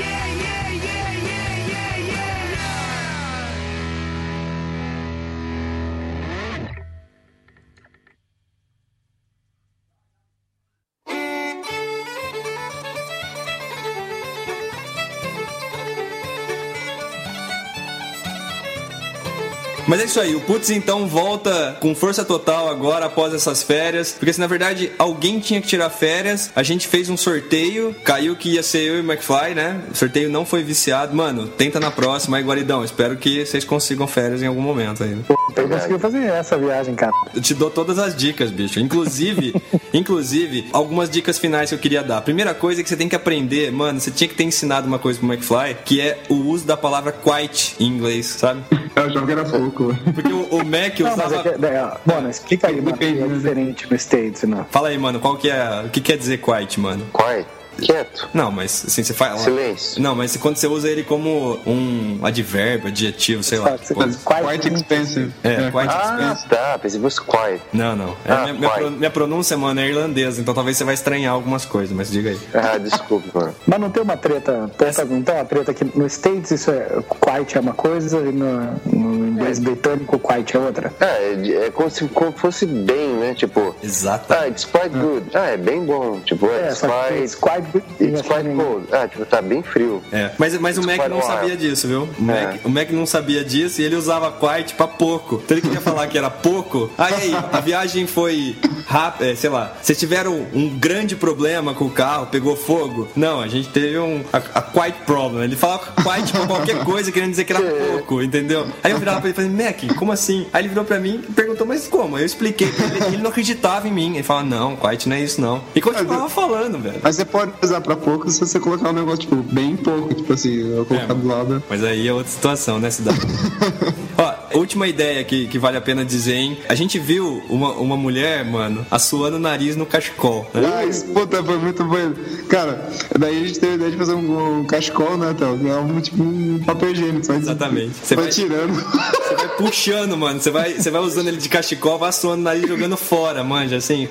Mas é isso aí, o Putz então volta com força total agora após essas férias. Porque se na verdade alguém tinha que tirar férias, a gente fez um sorteio, caiu que ia ser eu e o McFly, né? O sorteio não foi viciado. Mano, tenta na próxima aí, Guaridão. Espero que vocês consigam férias em algum momento aí. Eu consegui fazer essa viagem, cara. Eu te dou todas as dicas, bicho. Inclusive, inclusive, algumas dicas finais que eu queria dar. Primeira coisa é que você tem que aprender, mano, você tinha que ter ensinado uma coisa pro McFly, que é o uso da palavra quite em inglês, sabe? Eu achava que era pouco. Porque o, o Mac Não, mas usava. é que, é, mano, explica aí, mano, é né? diferente no States, não. Fala aí, mano, qual que é. O que quer dizer quiet, mano? Quiet. Quieto. Não, mas assim, você faz. Silêncio. Não, mas quando você usa ele como um advérbio, adjetivo, sei lá. Você- Pô, Quite expensive. É, quite Ah, expensive. tá. Pensei que fosse quiet. Não, não. É, Ah, minha, minha, quiet. pro- minha pronúncia, mano, é irlandesa, então talvez você vai estranhar algumas coisas, mas diga aí. Ah, desculpa, mano. Mas não tem uma treta, treta não tem uma treta que no States isso é quiet é uma coisa e no, no inglês britânico quiet é outra. É, é como se como fosse bem, né? Tipo, Exato. ah, it's quite good. Ah, é bem bom. Tipo, É, it's quite... it's quite. It's quite cold. Ah, tipo, tá bem frio. É, mas, mas o Mac quite não wild. sabia disso, viu? O Mac, É. o Mac não sabia disso e ele usava quiet pra pouco. Então ele queria falar que era pouco. Aí, aí, a viagem foi rápida, sei lá. Vocês tiveram um grande problema com o carro, pegou fogo? Não, a gente teve um a, a quiet problem. Ele falava quiet pra qualquer coisa, querendo dizer que era pouco, entendeu? Aí eu virava pra ele e falei, Mac, como assim? Aí ele virou pra mim e perguntou, mas como? Aí eu expliquei pra ele, ele não acreditava em mim. Ele falava, não, quiet não é isso não. E continuava falando, velho. Mas você pode, pesar pra pouco se você colocar um negócio, tipo, bem pouco, tipo assim, eu colocar É. do lado. Mas aí é outra situação, né, cidade? Ó, última ideia que, que vale a pena dizer, hein? A gente viu uma, uma mulher, mano, assoando o nariz no cachecol. Né? Ah, isso, puta, foi muito bom. Cara, daí a gente teve a ideia de fazer um, um cachecol, né, Théo? É um, tipo um papel higiênico. Só Exatamente. Você vai vai- tirando. Você vai puxando, mano. Você vai, você vai usando ele de cachecol, vai assoando o nariz e jogando fora, manja, assim.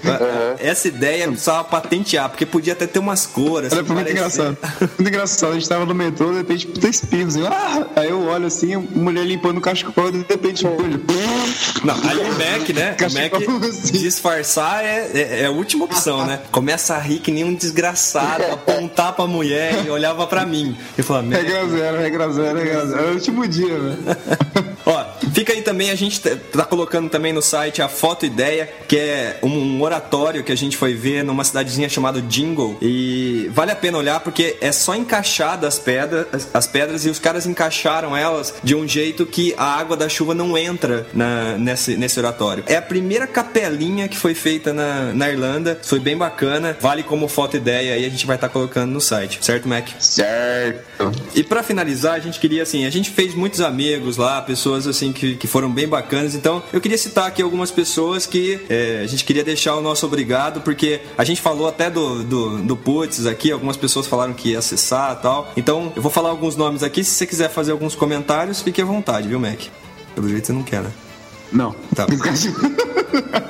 Essa ideia precisava patentear, porque podia até ter umas cores. Olha, assim, foi muito engraçado. Muito engraçado. A gente tava no metrô, de repente, puta espirro, assim. Ah! Aí eu olho assim, mulher limpando o cachecol, de repente, pulha. Não, aí o Mac, né? O Mac assim. disfarçar é, é, é a última opção, né? Começa a rir que nem um desgraçado, apontar pra mulher e olhava pra mim. E falava, Regra zero, regra zero, regra zero. Era o último dia, velho. Fica aí também, a gente tá- tá colocando também no site a foto ideia, que é um oratório que a gente foi ver numa cidadezinha chamada Jingle. E vale a pena olhar porque é só encaixada as pedras, as pedras e os caras encaixaram elas de um jeito que a água da chuva não entra na- nesse, nesse oratório. É a primeira capelinha que foi feita na, na Irlanda, foi bem bacana, vale como foto ideia e a gente vai estar colocando no site, certo, Mac? Certo. E pra finalizar, a gente queria assim, a gente fez muitos amigos lá, pessoas assim que, que foram bem bacanas. Então, eu queria citar aqui algumas pessoas que é, a gente queria deixar o nosso obrigado, porque a gente falou até do, do, do Puts aqui, algumas pessoas falaram que ia acessar tal. Então, eu vou falar alguns nomes aqui. Se você quiser fazer alguns comentários, fique à vontade, viu, Mac? Pelo jeito você não quer, né? Não. Tá.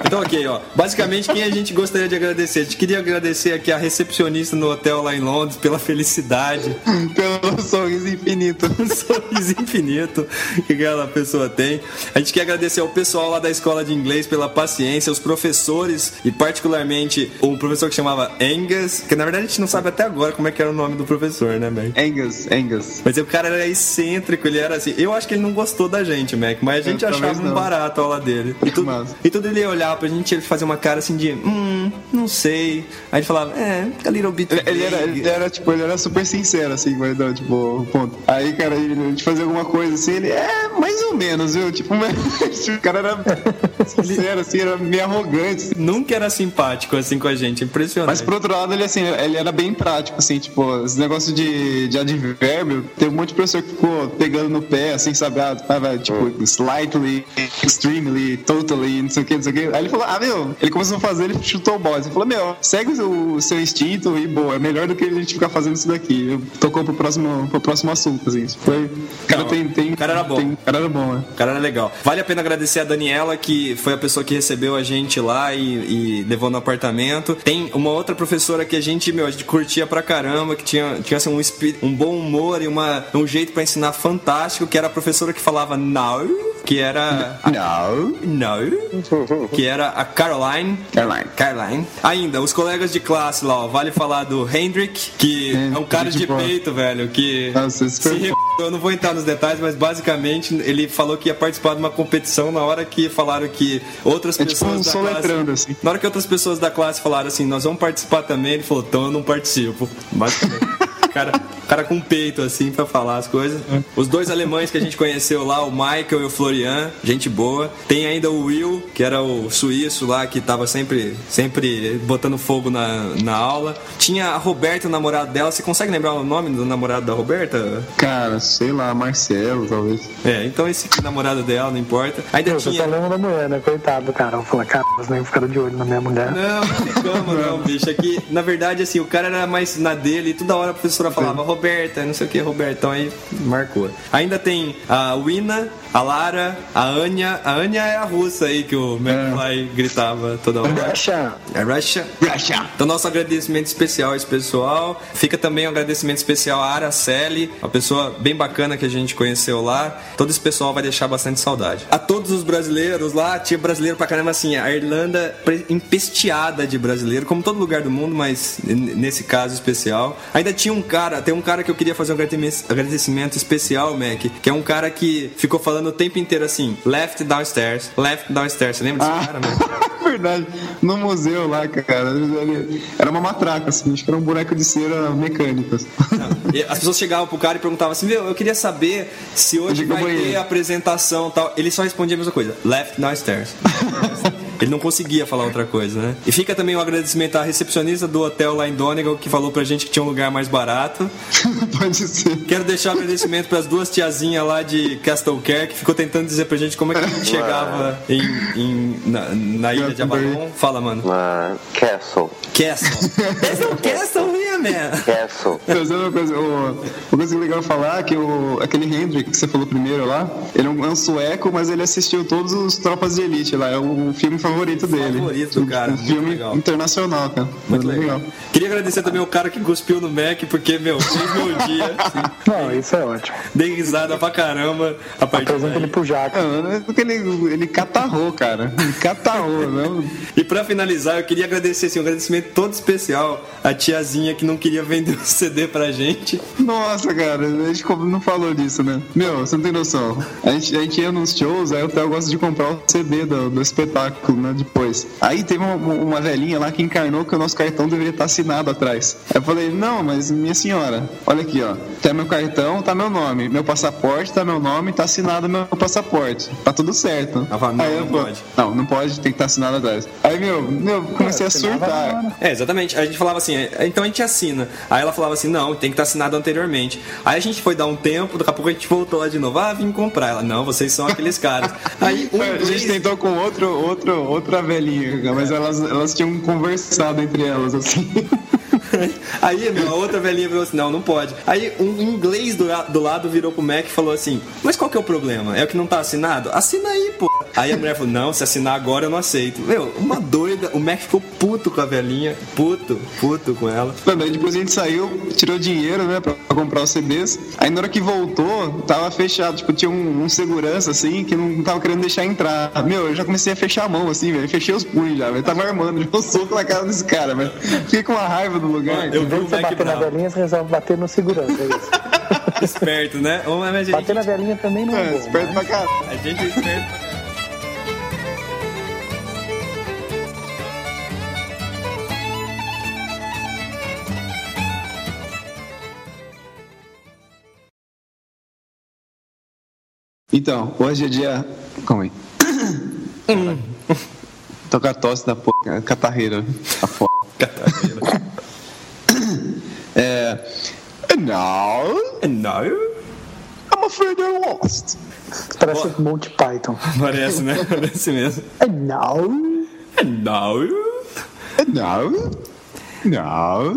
Então, ok, ó. Basicamente, quem a gente gostaria de agradecer? A gente queria agradecer aqui a recepcionista no hotel lá em Londres pela felicidade. Pelo sorriso infinito. um sorriso infinito que aquela pessoa tem. A gente quer agradecer ao pessoal lá da escola de inglês pela paciência, os professores e particularmente um professor que chamava Angus, que na verdade a gente não sabe até agora como é que era o nome do professor, né, Mac? Angus, Angus. Mas o cara era excêntrico, ele era assim. Eu acho que ele não gostou da gente, Mac, mas a gente É, achava um barato a aula dele. E tudo, e tudo ele ia olhar pra gente, ele fazia uma cara assim de, hum, não sei. Aí ele falava, é, a little bit. Ele, ele era, vague." ele era, tipo, ele era super sincero, assim, mas não, tipo, ponto. Aí, cara, ele, a gente fazia alguma coisa assim, ele é mais ou menos, viu? Tipo, mas, o cara era sincero, assim, era meio arrogante. assim. Nunca era simpático assim com a gente, impressionante. Mas por outro lado, ele assim, ele era bem prático, assim, tipo, esse negócio de, de advérbio, tem um monte de professor que ficou pegando no pé, assim, sabe? Ah, vai, tipo, slightly, extremely, totally, não sei o que, não sei o que. Aí ele falou, ah, meu, ele começou a fazer, ele chutou o bola. Ele falou, meu, segue o seu instinto e boa, é melhor do que a gente ficar fazendo isso daqui. Eu tocou pro próximo, pro próximo assunto, assim. Isso foi. O cara Não, tem, tem. o cara era bom. Tem, o cara era bom, né? O cara era legal. Vale a pena agradecer a Daniela, que foi a pessoa que recebeu a gente lá e, e levou no apartamento. Tem uma outra professora que a gente, meu, a gente curtia pra caramba, que tinha, tinha assim, um, um bom humor e uma, um jeito pra ensinar fantástico, que era a professora que falava now, que era. Não. No, que era a Caroline. Caroline. Caroline. Ainda, os colegas de classe lá, ó, vale falar do Hendrick, que é um cara de boa. peito, velho, que Nossa, se re- eu não vou entrar nos detalhes, mas basicamente ele falou que ia participar de uma competição na hora que falaram que outras É tipo pessoas um da classe, assim. Na hora que outras pessoas da classe falaram assim, nós vamos participar também, ele falou, então eu não participo. Basicamente. cara, cara com peito assim pra falar as coisas. Os dois alemães que a gente conheceu lá, o Michael e o Florian, gente boa. Tem ainda o Will, que era o suíço lá que tava sempre sempre botando fogo na, na aula. Tinha a Roberta, o namorado dela. Você consegue lembrar o nome do namorado da Roberta? Cara, sei lá, Marcelo, talvez. É, então esse namorado dela, não importa. Ainda Pô, Você tinha. tá lendo da mulher, né? Coitado do cara. Eu falei, cara, vocês nem ficaram de olho na minha mulher. Não, não ficamos não, bicho. Aqui, na verdade, assim, o cara era mais na dele e toda hora a professora falava Roberta, não sei o que, Roberta. Então aí marcou. Ainda tem a Wina, a Lara, a Anya. A Anya é a russa aí que o McFly gritava toda hora. Russia. É Russia. Russia. Então, nosso agradecimento especial a esse pessoal. Fica também um agradecimento especial à Araceli, uma pessoa bem bacana que a gente conheceu lá. Todo esse pessoal vai deixar bastante saudade. A todos os brasileiros lá, tinha brasileiro pra caramba assim. A Irlanda empesteada de brasileiro, como todo lugar do mundo, mas nesse caso especial. Ainda tinha um cara, tem um cara que eu queria fazer um agradecimento especial, Mac, que é um cara que ficou falando o tempo inteiro assim: left downstairs, left downstairs. Você lembra desse cara, Mac? Verdade. No museu lá, cara, era uma matraca, assim, acho que era um boneco de cera mecânico. assim. E As pessoas chegavam pro cara e perguntavam assim: Meu, eu queria saber se hoje vai ter apresentação e tal. Ele só respondia a mesma coisa: Left downstairs. Ele não conseguia falar outra coisa, né? E fica também um agradecimento à recepcionista do hotel lá em Donegal que falou pra gente que tinha um lugar mais barato. Pode ser. Quero deixar um agradecimento pras duas tiazinhas lá de Castle Care que ficou tentando dizer pra gente como é que a gente chegava em, em- na, na ilha de Avalon. Fala, mano. Ah, Castle. Castle. O Castle here, man. Castle. Mas é uma coisa, o- uma coisa legal falar é que o, aquele Hendrick que você falou primeiro lá, ele é um, é um sueco, mas ele assistiu todos os Tropas de Elite lá. É o filme favorito dele. Favorito do cara, Um muito filme legal. internacional, cara. Muito legal. Queria agradecer também o cara que cuspiu no Mac, porque, meu, fez meu dia. assim. Não, isso é ótimo. Dei risada pra caramba a partir Apresenta ele pro Jaca. Não, é porque ele, ele catarrou, cara. Ele catarrou, não. E pra finalizar, eu queria agradecer assim, um agradecimento todo especial à tiazinha que não queria vender o CD pra gente. Nossa, cara, a gente não falou disso, né? Meu, você não tem noção. A gente, a gente ia nos shows, aí o Theo gosta de comprar o CD do, do espetáculo, né? Depois. Aí teve uma, uma velhinha lá que encarnou que o nosso cartão deveria estar assinado atrás. Aí eu falei, não, mas minha senhora, olha aqui, ó. Tá meu cartão, tá meu nome. Meu passaporte, tá meu nome, tá assinado meu passaporte. Tá tudo certo. Ela fala, não, aí eu não pode. Não, não pode, tem que estar assinado atrás. Aí, meu, meu, comecei a surtar. É, exatamente. A gente falava assim, é, então a gente assina. Aí ela falava assim, não, tem que estar assinado anteriormente. Aí a gente foi dar um tempo, daqui a pouco a gente voltou lá de novo. Ah, vim comprar. Ela, não, vocês são aqueles caras. Aí um A gente tentou com outro, outro, outra velhinha, mas elas, elas tinham conversado entre elas, assim. Aí, a outra velhinha falou assim: não, não pode. Aí um inglês do, do lado virou pro Mac e falou assim: Mas qual que é o problema? É o que não tá assinado? Assina aí, pô. Aí a mulher falou: Não, se assinar agora eu não aceito. Meu, uma doida. O Mac ficou puto com a velhinha. Puto, puto com ela. Mano, aí depois a gente saiu, tirou dinheiro, né, pra comprar os CDs. Aí na hora que voltou, tava fechado. Tipo, tinha um, um segurança, assim, que não tava querendo deixar entrar. Meu, eu já comecei a fechar a mão, assim, velho. Fechei os punhos já, velho. Tava armando, já um soco na cara desse cara, velho. Fiquei com uma raiva do lugar. Eu Em vi o você Mac bater na velhinha, você resolve bater no segurança. É isso. Esperto, né? Ô, mas a gente, Bater na velhinha também não é, É, bom. esperto pra caralho. a gente é esperto pra caralho. Então, hoje é dia. Calma aí. Tô com a tosse da porra, catarreira. A foda. É. And now, Não, I'm afraid I lost. Parece Monty Python. parece, né? Parece mesmo. Não. Não. And now, now,